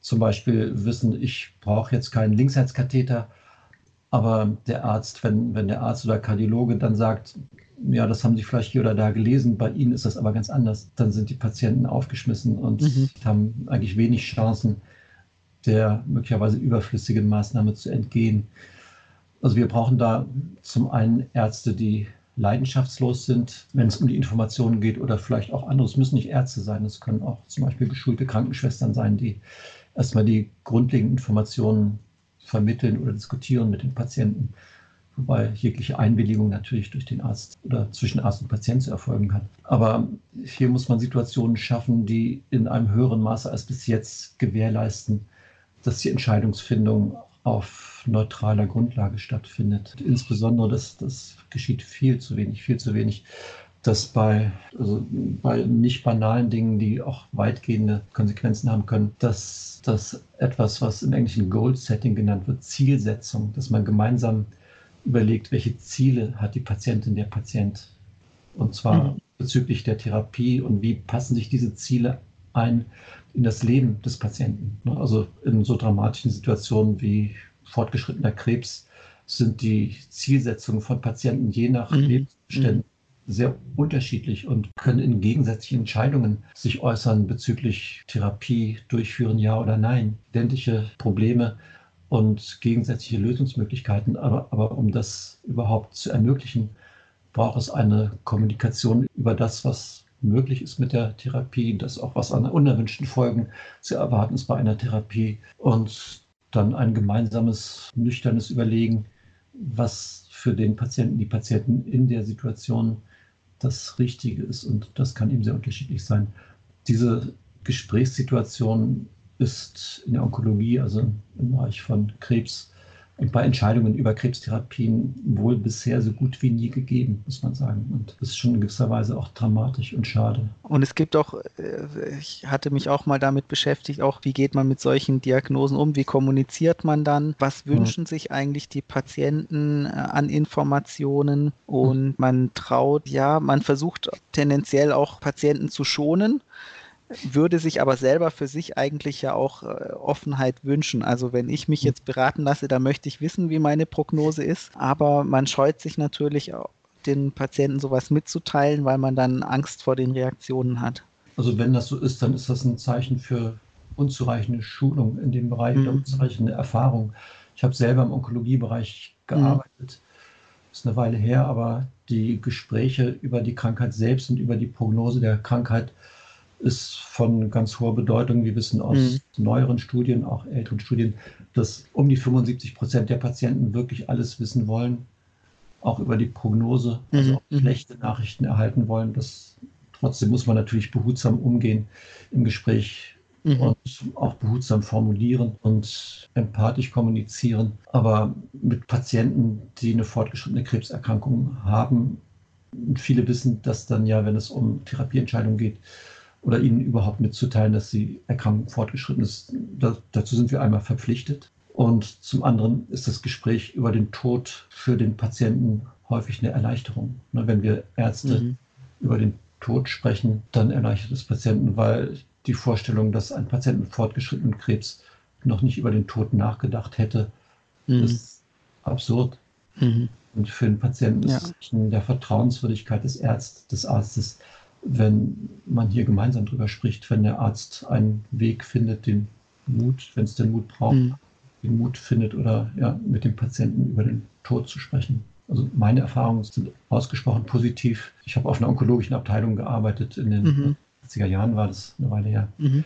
Speaker 3: Zum Beispiel wissen, ich brauche jetzt keinen Linksherzkatheter, aber der Arzt, wenn, wenn der Arzt oder Kardiologe dann sagt, ja, das haben Sie vielleicht hier oder da gelesen, bei Ihnen ist das aber ganz anders, dann sind die Patienten aufgeschmissen und mhm. haben eigentlich wenig Chancen, der möglicherweise überflüssigen Maßnahme zu entgehen. Also wir brauchen da zum einen Ärzte, die leidenschaftslos sind, wenn es um die Informationen geht oder vielleicht auch andere. Es müssen nicht Ärzte sein, es können auch zum Beispiel geschulte Krankenschwestern sein, die erstmal die grundlegenden Informationen vermitteln oder diskutieren mit den Patienten, wobei jegliche Einwilligung natürlich durch den Arzt oder zwischen Arzt und Patient zu erfolgen kann. Aber hier muss man Situationen schaffen, die in einem höheren Maße als bis jetzt gewährleisten, dass die Entscheidungsfindung auf neutraler Grundlage stattfindet. Insbesondere, das, das geschieht viel zu wenig, viel zu wenig dass bei, also bei nicht banalen Dingen, die auch weitgehende Konsequenzen haben können, dass das etwas, was im Englischen Goal Setting genannt wird, Zielsetzung, dass man gemeinsam überlegt, welche Ziele hat die Patientin, der Patient. Und zwar mhm. bezüglich der Therapie und wie passen sich diese Ziele ein in das Leben des Patienten. Ne? Also in so dramatischen Situationen wie fortgeschrittener Krebs sind die Zielsetzungen von Patienten je nach mhm. Lebensumständen sehr unterschiedlich und können in gegensätzlichen Entscheidungen sich äußern bezüglich Therapie durchführen, ja oder nein. Identische Probleme und gegensätzliche Lösungsmöglichkeiten. Aber, aber um das überhaupt zu ermöglichen, braucht es eine Kommunikation über das, was möglich ist mit der Therapie, das auch was an unerwünschten Folgen zu erwarten ist bei einer Therapie und dann ein gemeinsames, nüchternes Überlegen, was für den Patienten, die Patienten in der Situation das Richtige ist. Und das kann eben sehr unterschiedlich sein. Diese Gesprächssituation ist in der Onkologie, also im Bereich von Krebs, und bei Entscheidungen über Krebstherapien wohl bisher so gut wie nie gegeben, muss man sagen. Und das ist schon in gewisser Weise auch dramatisch und schade.
Speaker 2: Und es gibt auch, äh, ich hatte mich auch mal damit beschäftigt, auch wie geht man mit solchen Diagnosen um, wie kommuniziert man dann, was wünschen mhm. sich eigentlich die Patienten äh, an Informationen und man traut, ja, man versucht tendenziell auch Patienten zu schonen würde sich aber selber für sich eigentlich ja auch äh, Offenheit wünschen. Also wenn ich mich jetzt beraten lasse, dann möchte ich wissen, wie meine Prognose ist. Aber man scheut sich natürlich auch, den Patienten sowas mitzuteilen, weil man dann Angst vor den Reaktionen hat.
Speaker 3: Also wenn das so ist, dann ist das ein Zeichen für unzureichende Schulung in dem Bereich mhm. unzureichende Erfahrung. Ich habe selber im Onkologiebereich gearbeitet. Mhm. Das ist eine Weile her, aber die Gespräche über die Krankheit selbst und über die Prognose der Krankheit ist von ganz hoher Bedeutung. Wir wissen aus mhm. neueren Studien, auch älteren Studien, dass um die 75 Prozent der Patienten wirklich alles wissen wollen, auch über die Prognose, also mhm. auch mhm. schlechte Nachrichten erhalten wollen. Das, trotzdem muss man natürlich behutsam umgehen im Gespräch mhm. und auch behutsam formulieren und empathisch kommunizieren. Aber mit Patienten, die eine fortgeschrittene Krebserkrankung haben, viele wissen, dass dann ja, wenn es um Therapieentscheidungen geht, oder ihnen überhaupt mitzuteilen, dass die Erkrankung fortgeschritten ist. Da, dazu sind wir einmal verpflichtet. Und zum anderen ist das Gespräch über den Tod für den Patienten häufig eine Erleichterung. Ne, wenn wir Ärzte mhm. über den Tod sprechen, dann erleichtert es Patienten, weil die Vorstellung, dass ein Patient mit fortgeschrittenem Krebs noch nicht über den Tod nachgedacht hätte, mhm. ist absurd. Mhm. Und für den Patienten ja. ist es in der Vertrauenswürdigkeit des Ärztes, des Arztes wenn man hier gemeinsam drüber spricht, wenn der Arzt einen Weg findet, den Mut, wenn es den Mut braucht, mhm. den Mut findet oder ja, mit dem Patienten über den Tod zu sprechen. Also meine Erfahrungen sind ausgesprochen positiv. Ich habe auf einer onkologischen Abteilung gearbeitet. In den mhm. 80er Jahren war das eine Weile her. Mhm.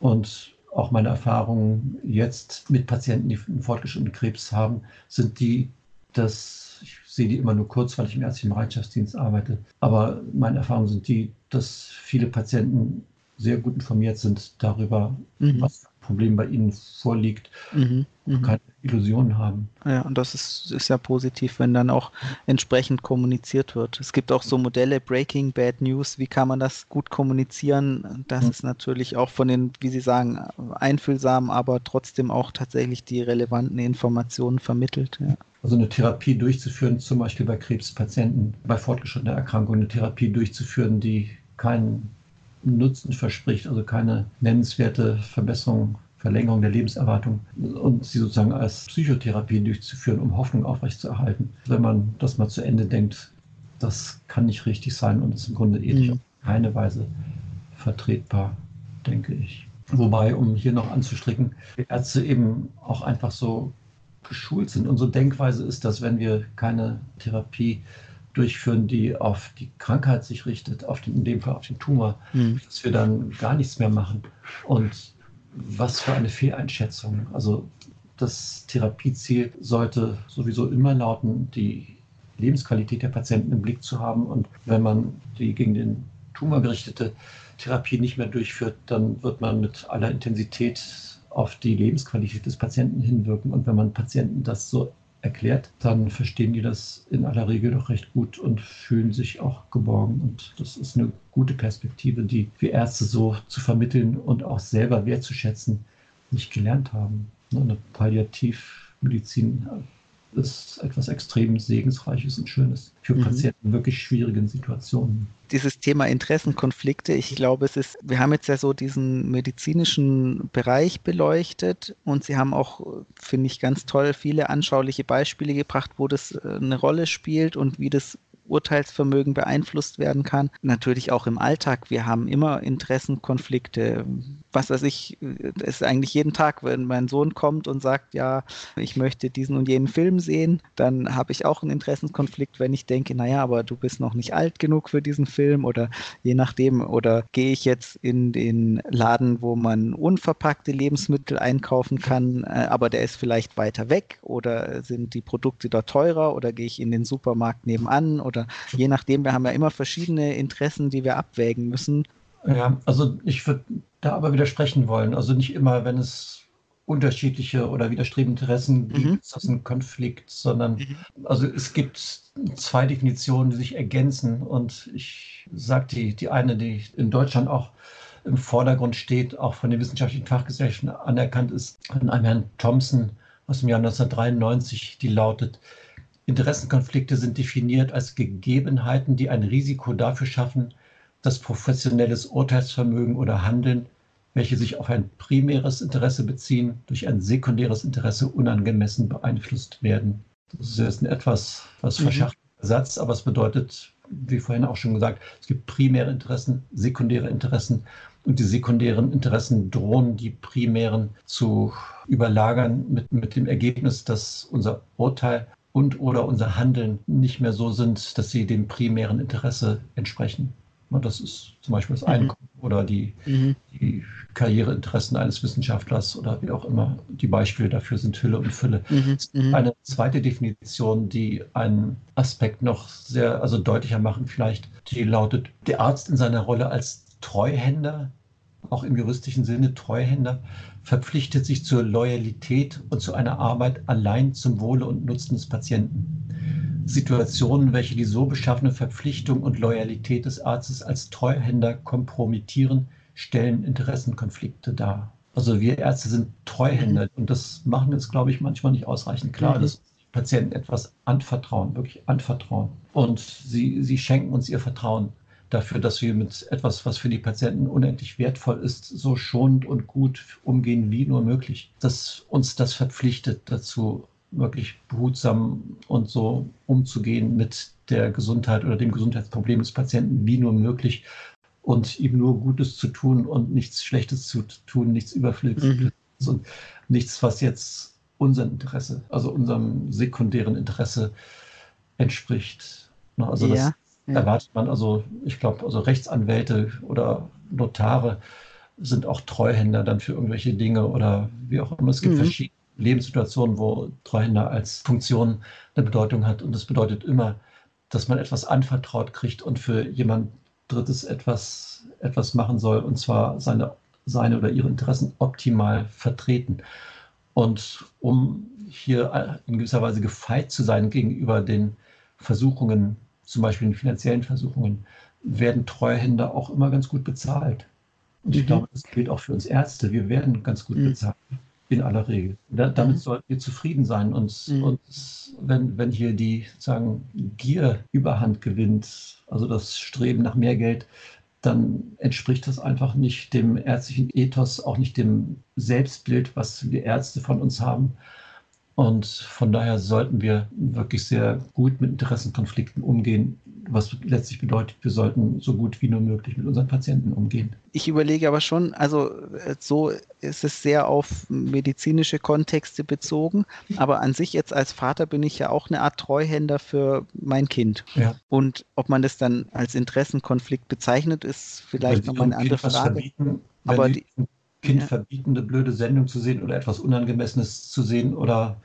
Speaker 3: Und auch meine Erfahrungen jetzt mit Patienten, die einen fortgeschrittenen Krebs haben, sind die, dass sehe die immer nur kurz, weil ich im ärztlichen Bereitschaftsdienst arbeite. Aber meine Erfahrungen sind die, dass viele Patienten sehr gut informiert sind darüber, mhm. was für ein Problem bei ihnen vorliegt, mhm. Mhm. keine Illusionen haben.
Speaker 2: Ja, und das ist, ist ja positiv, wenn dann auch entsprechend kommuniziert wird. Es gibt auch so Modelle, Breaking Bad News, wie kann man das gut kommunizieren? Das mhm. ist natürlich auch von den, wie Sie sagen, einfühlsamen, aber trotzdem auch tatsächlich die relevanten Informationen vermittelt. Ja.
Speaker 3: Also eine Therapie durchzuführen, zum Beispiel bei Krebspatienten, bei fortgeschrittener Erkrankung, eine Therapie durchzuführen, die keinen Nutzen verspricht, also keine nennenswerte Verbesserung, Verlängerung der Lebenserwartung und sie sozusagen als Psychotherapie durchzuführen, um Hoffnung aufrechtzuerhalten. Wenn man das mal zu Ende denkt, das kann nicht richtig sein und ist im Grunde ethisch mhm. auf keine Weise vertretbar, denke ich. Wobei, um hier noch anzustricken, Ärzte eben auch einfach so geschult sind. Unsere Denkweise ist, dass wenn wir keine Therapie durchführen, die auf die Krankheit sich richtet, auf den, in dem Fall auf den Tumor, mhm. dass wir dann gar nichts mehr machen. Und was für eine Fehleinschätzung. Also das Therapieziel sollte sowieso immer lauten, die Lebensqualität der Patienten im Blick zu haben. Und wenn man die gegen den Tumor gerichtete Therapie nicht mehr durchführt, dann wird man mit aller Intensität auf die Lebensqualität des Patienten hinwirken. Und wenn man Patienten das so erklärt, dann verstehen die das in aller Regel doch recht gut und fühlen sich auch geborgen. Und das ist eine gute Perspektive, die wir Ärzte so zu vermitteln und auch selber wertzuschätzen nicht gelernt haben. Eine Palliativmedizin ist etwas extrem Segensreiches und Schönes für mhm. Patienten in wirklich schwierigen Situationen.
Speaker 2: Dieses Thema Interessenkonflikte, ich glaube, es ist, wir haben jetzt ja so diesen medizinischen Bereich beleuchtet und Sie haben auch, finde ich, ganz toll viele anschauliche Beispiele gebracht, wo das äh, eine Rolle spielt und wie das Urteilsvermögen beeinflusst werden kann. Natürlich auch im Alltag. Wir haben immer Interessenkonflikte. Was weiß ich, ist eigentlich jeden Tag, wenn mein Sohn kommt und sagt, ja, ich möchte diesen und jenen Film sehen, dann habe ich auch einen Interessenkonflikt, wenn ich denke, naja, aber du bist noch nicht alt genug für diesen Film oder je nachdem, oder gehe ich jetzt in den Laden, wo man unverpackte Lebensmittel einkaufen kann, äh, aber der ist vielleicht weiter weg oder sind die Produkte da teurer oder gehe ich in den Supermarkt nebenan oder je nachdem, wir haben ja immer verschiedene Interessen, die wir abwägen müssen.
Speaker 3: Ja, also ich würde da aber widersprechen wollen. Also nicht immer, wenn es unterschiedliche oder widerstrebende Interessen gibt, mhm. ist das ein Konflikt, sondern mhm. also es gibt zwei Definitionen, die sich ergänzen. Und ich sage die, die eine, die in Deutschland auch im Vordergrund steht, auch von den wissenschaftlichen Fachgesellschaften anerkannt ist, von einem Herrn Thompson aus dem Jahr 1993, die lautet, Interessenkonflikte sind definiert als Gegebenheiten, die ein Risiko dafür schaffen, dass professionelles Urteilsvermögen oder Handeln, welche sich auf ein primäres Interesse beziehen, durch ein sekundäres Interesse unangemessen beeinflusst werden. Das ist jetzt ein etwas was mhm. verschachtelter Satz, aber es bedeutet, wie vorhin auch schon gesagt, es gibt primäre Interessen, sekundäre Interessen und die sekundären Interessen drohen die primären zu überlagern mit, mit dem Ergebnis, dass unser Urteil und oder unser Handeln nicht mehr so sind, dass sie dem primären Interesse entsprechen. Das ist zum Beispiel das. Einkommen mhm. oder die, mhm. die, Karriereinteressen eines Wissenschaftlers oder wie auch immer. Die Beispiele dafür sind Hülle und Fülle. Mhm. mhm. Eine zweite Definition, die einen Aspekt noch sehr, also deutlicher machen vielleicht, die lautet, der Arzt in seiner Rolle als Treuhänder, auch im juristischen Sinne Treuhänder, verpflichtet sich zur Loyalität und zu einer Arbeit allein zum Wohle und Nutzen des Patienten. Situationen, welche die so beschaffene Verpflichtung und Loyalität des Arztes als Treuhänder kompromittieren, stellen Interessenkonflikte dar. Also wir Ärzte sind Treuhänder und das machen wir uns, glaube ich, manchmal nicht ausreichend klar, mhm. dass Patienten etwas anvertrauen, wirklich anvertrauen. Und sie, sie schenken uns ihr Vertrauen dafür, dass wir mit etwas, was für die Patienten unendlich wertvoll ist, so schonend und gut umgehen wie nur möglich. Dass uns das verpflichtet dazu, wirklich behutsam und so umzugehen mit der Gesundheit oder dem Gesundheitsproblem des Patienten wie nur möglich und ihm nur Gutes zu tun und nichts Schlechtes zu tun, nichts Überflüssiges mhm. und nichts, was jetzt unserem Interesse, also unserem sekundären Interesse entspricht. Also ja. das ja. erwartet man also, ich glaube, also Rechtsanwälte oder Notare sind auch Treuhänder dann für irgendwelche Dinge oder wie auch immer. Es gibt mhm. verschiedene Lebenssituationen, wo Treuhänder als Funktion eine Bedeutung hat. Und das bedeutet immer, dass man etwas anvertraut kriegt und für jemand Drittes etwas, etwas machen soll, und zwar seine, seine oder ihre Interessen optimal vertreten. Und um hier in gewisser Weise gefeit zu sein gegenüber den Versuchungen, zum Beispiel den finanziellen Versuchungen, werden Treuhänder auch immer ganz gut bezahlt. Und ich mhm. glaube, das gilt auch für uns Ärzte. Wir werden ganz gut mhm. bezahlt, in aller Regel. Da, damit mhm. sollten wir zufrieden sein. Und, mhm. und wenn, wenn hier die sagen, Gier überhand gewinnt, also das Streben nach mehr Geld, dann entspricht das einfach nicht dem ärztlichen Ethos, auch nicht dem Selbstbild, was wir Ärzte von uns haben. Und von daher sollten wir wirklich sehr gut mit Interessenkonflikten umgehen, was letztlich bedeutet, wir sollten so gut wie nur möglich mit unseren Patienten umgehen.
Speaker 2: Ich überlege aber schon, also äh, so ist es sehr auf medizinische Kontexte bezogen, aber an sich jetzt als Vater bin ich ja auch eine Art Treuhänder für mein Kind. Ja. Und ob man das dann als Interessenkonflikt bezeichnet, ist vielleicht nochmal eine andere Frage.
Speaker 3: aber die, Kind ja. verbieten, eine blöde Sendung zu sehen oder etwas Unangemessenes zu sehen oder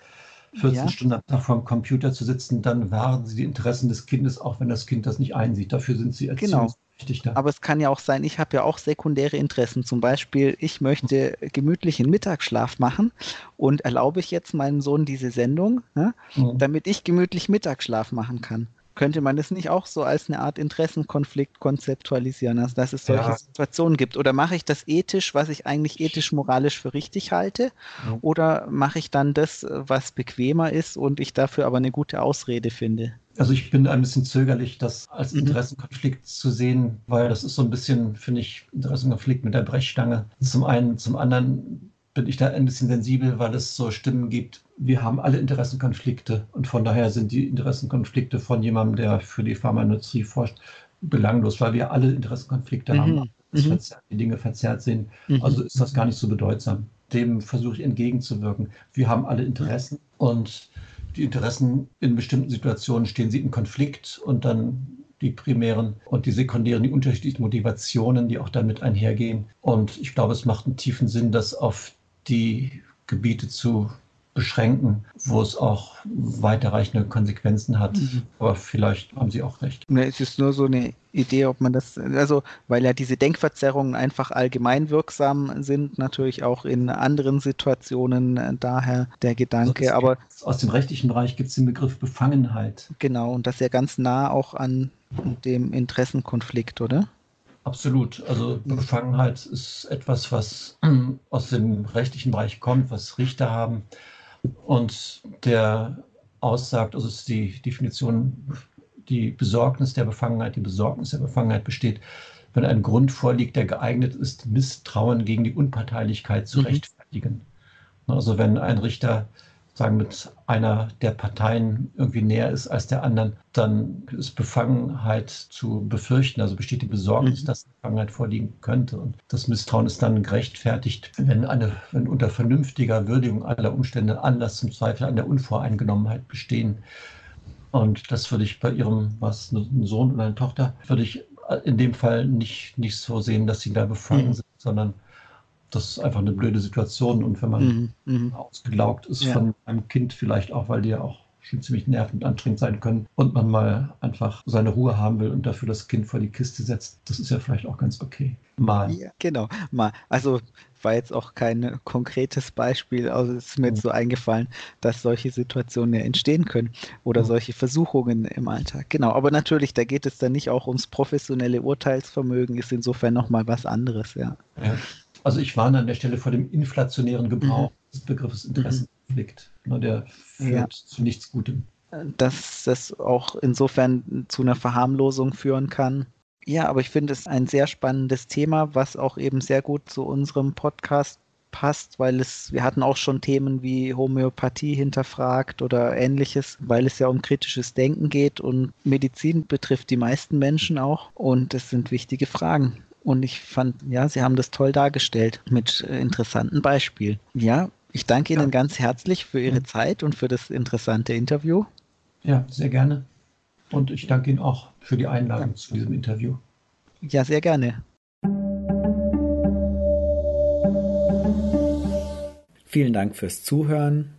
Speaker 3: 14 ja. Stunden am Tag vor dem Computer zu sitzen, dann wahren sie die Interessen des Kindes, auch wenn das Kind das nicht einsieht. Dafür sind sie
Speaker 2: genau. Da. Aber es kann ja auch sein, ich habe ja auch sekundäre Interessen. Zum Beispiel, ich möchte gemütlichen Mittagsschlaf machen und erlaube ich jetzt meinem Sohn diese Sendung, ja, mhm. damit ich gemütlich Mittagsschlaf machen kann könnte man das nicht auch so als eine Art Interessenkonflikt konzeptualisieren, also dass es solche ja. Situationen gibt? Oder mache ich das ethisch, was ich eigentlich ethisch-moralisch für richtig halte? Ja. Oder mache ich dann das, was bequemer ist und ich dafür aber eine gute Ausrede finde?
Speaker 3: Also ich bin ein bisschen zögerlich, das als mhm. Interessenkonflikt mhm. zu sehen, weil das ist so ein bisschen, finde ich, Interessenkonflikt mit der Brechstange. Zum einen, zum anderen bin ich da ein bisschen sensibel, weil es so Stimmen gibt, wir haben alle Interessenkonflikte und von daher sind die Interessenkonflikte von jemandem, der für die Pharmaindustrie forscht, belanglos, weil wir alle Interessenkonflikte mhm. haben, mhm. die Dinge verzerrt sehen. Mhm. Also ist das gar nicht so bedeutsam. Dem versuche ich entgegenzuwirken. Wir haben alle Interessen und die Interessen in bestimmten Situationen stehen sie in Konflikt und dann die primären und die sekundären, die unterschiedlichen Motivationen, die auch damit einhergehen. Und ich glaube, es macht einen tiefen Sinn, das auf die Gebiete zu beschränken, wo es auch weiterreichende Konsequenzen hat. Mhm. Aber vielleicht haben Sie auch recht.
Speaker 2: Es ist nur so eine Idee, ob man das, also weil ja diese Denkverzerrungen einfach allgemein wirksam sind, natürlich auch in anderen Situationen, äh, daher der Gedanke. Also Aber
Speaker 3: aus dem rechtlichen Bereich gibt es den Begriff Befangenheit.
Speaker 2: Genau, und das ist ja ganz nah auch an dem Interessenkonflikt, oder?
Speaker 3: Absolut. Also Befangenheit ist etwas, was aus dem rechtlichen Bereich kommt, was Richter haben und der aussagt, also ist die Definition, die Besorgnis der Befangenheit, die Besorgnis der Befangenheit besteht, wenn ein Grund vorliegt, der geeignet ist, Misstrauen gegen die Unparteilichkeit zu mhm. rechtfertigen. Also wenn ein Richter sagen, mit einer der Parteien irgendwie näher ist als der anderen, dann ist Befangenheit zu befürchten. Also besteht die Besorgnis, mhm. dass Befangenheit vorliegen könnte. Und das Misstrauen ist dann gerechtfertigt, wenn, eine, wenn unter vernünftiger Würdigung aller Umstände Anlass zum Zweifel an der Unvoreingenommenheit bestehen. Und das würde ich bei Ihrem, was, ein Sohn oder eine Tochter, würde ich in dem Fall nicht, nicht so sehen, dass sie da befangen mhm. sind, sondern das ist einfach eine blöde Situation. Und wenn man mhm, mhm. ausgelaugt ist ja. von einem Kind, vielleicht auch, weil die ja auch schon ziemlich nervend anstrengend sein können und man mal einfach seine Ruhe haben will und dafür das Kind vor die Kiste setzt, das ist ja vielleicht auch ganz okay.
Speaker 2: Mal. Ja, genau, mal. Also war jetzt auch kein konkretes Beispiel, also es ist mir jetzt so eingefallen, dass solche Situationen ja entstehen können oder solche Versuchungen im Alltag. Genau, aber natürlich, da geht es dann nicht auch ums professionelle Urteilsvermögen, ist insofern nochmal was anderes, ja. ja.
Speaker 3: Also ich warne an der Stelle vor dem inflationären Gebrauch mhm. des Begriffes Interessenkonflikt. Mhm. Der führt ja. zu nichts Gutem.
Speaker 2: Dass das auch insofern zu einer Verharmlosung führen kann. Ja, aber ich finde es ein sehr spannendes Thema, was auch eben sehr gut zu unserem Podcast passt, weil es, wir hatten auch schon Themen wie Homöopathie hinterfragt oder ähnliches, weil es ja um kritisches Denken geht und Medizin betrifft die meisten Menschen auch und es sind wichtige Fragen. Und ich fand, ja, Sie haben das toll dargestellt mit äh, interessanten Beispielen. Ja, ich danke Ihnen ja. ganz herzlich für Ihre Zeit und für das interessante Interview.
Speaker 3: Ja, sehr gerne. Und ich danke Ihnen auch für die Einladung ja. zu diesem Interview.
Speaker 2: Ja, sehr gerne. Vielen Dank fürs Zuhören.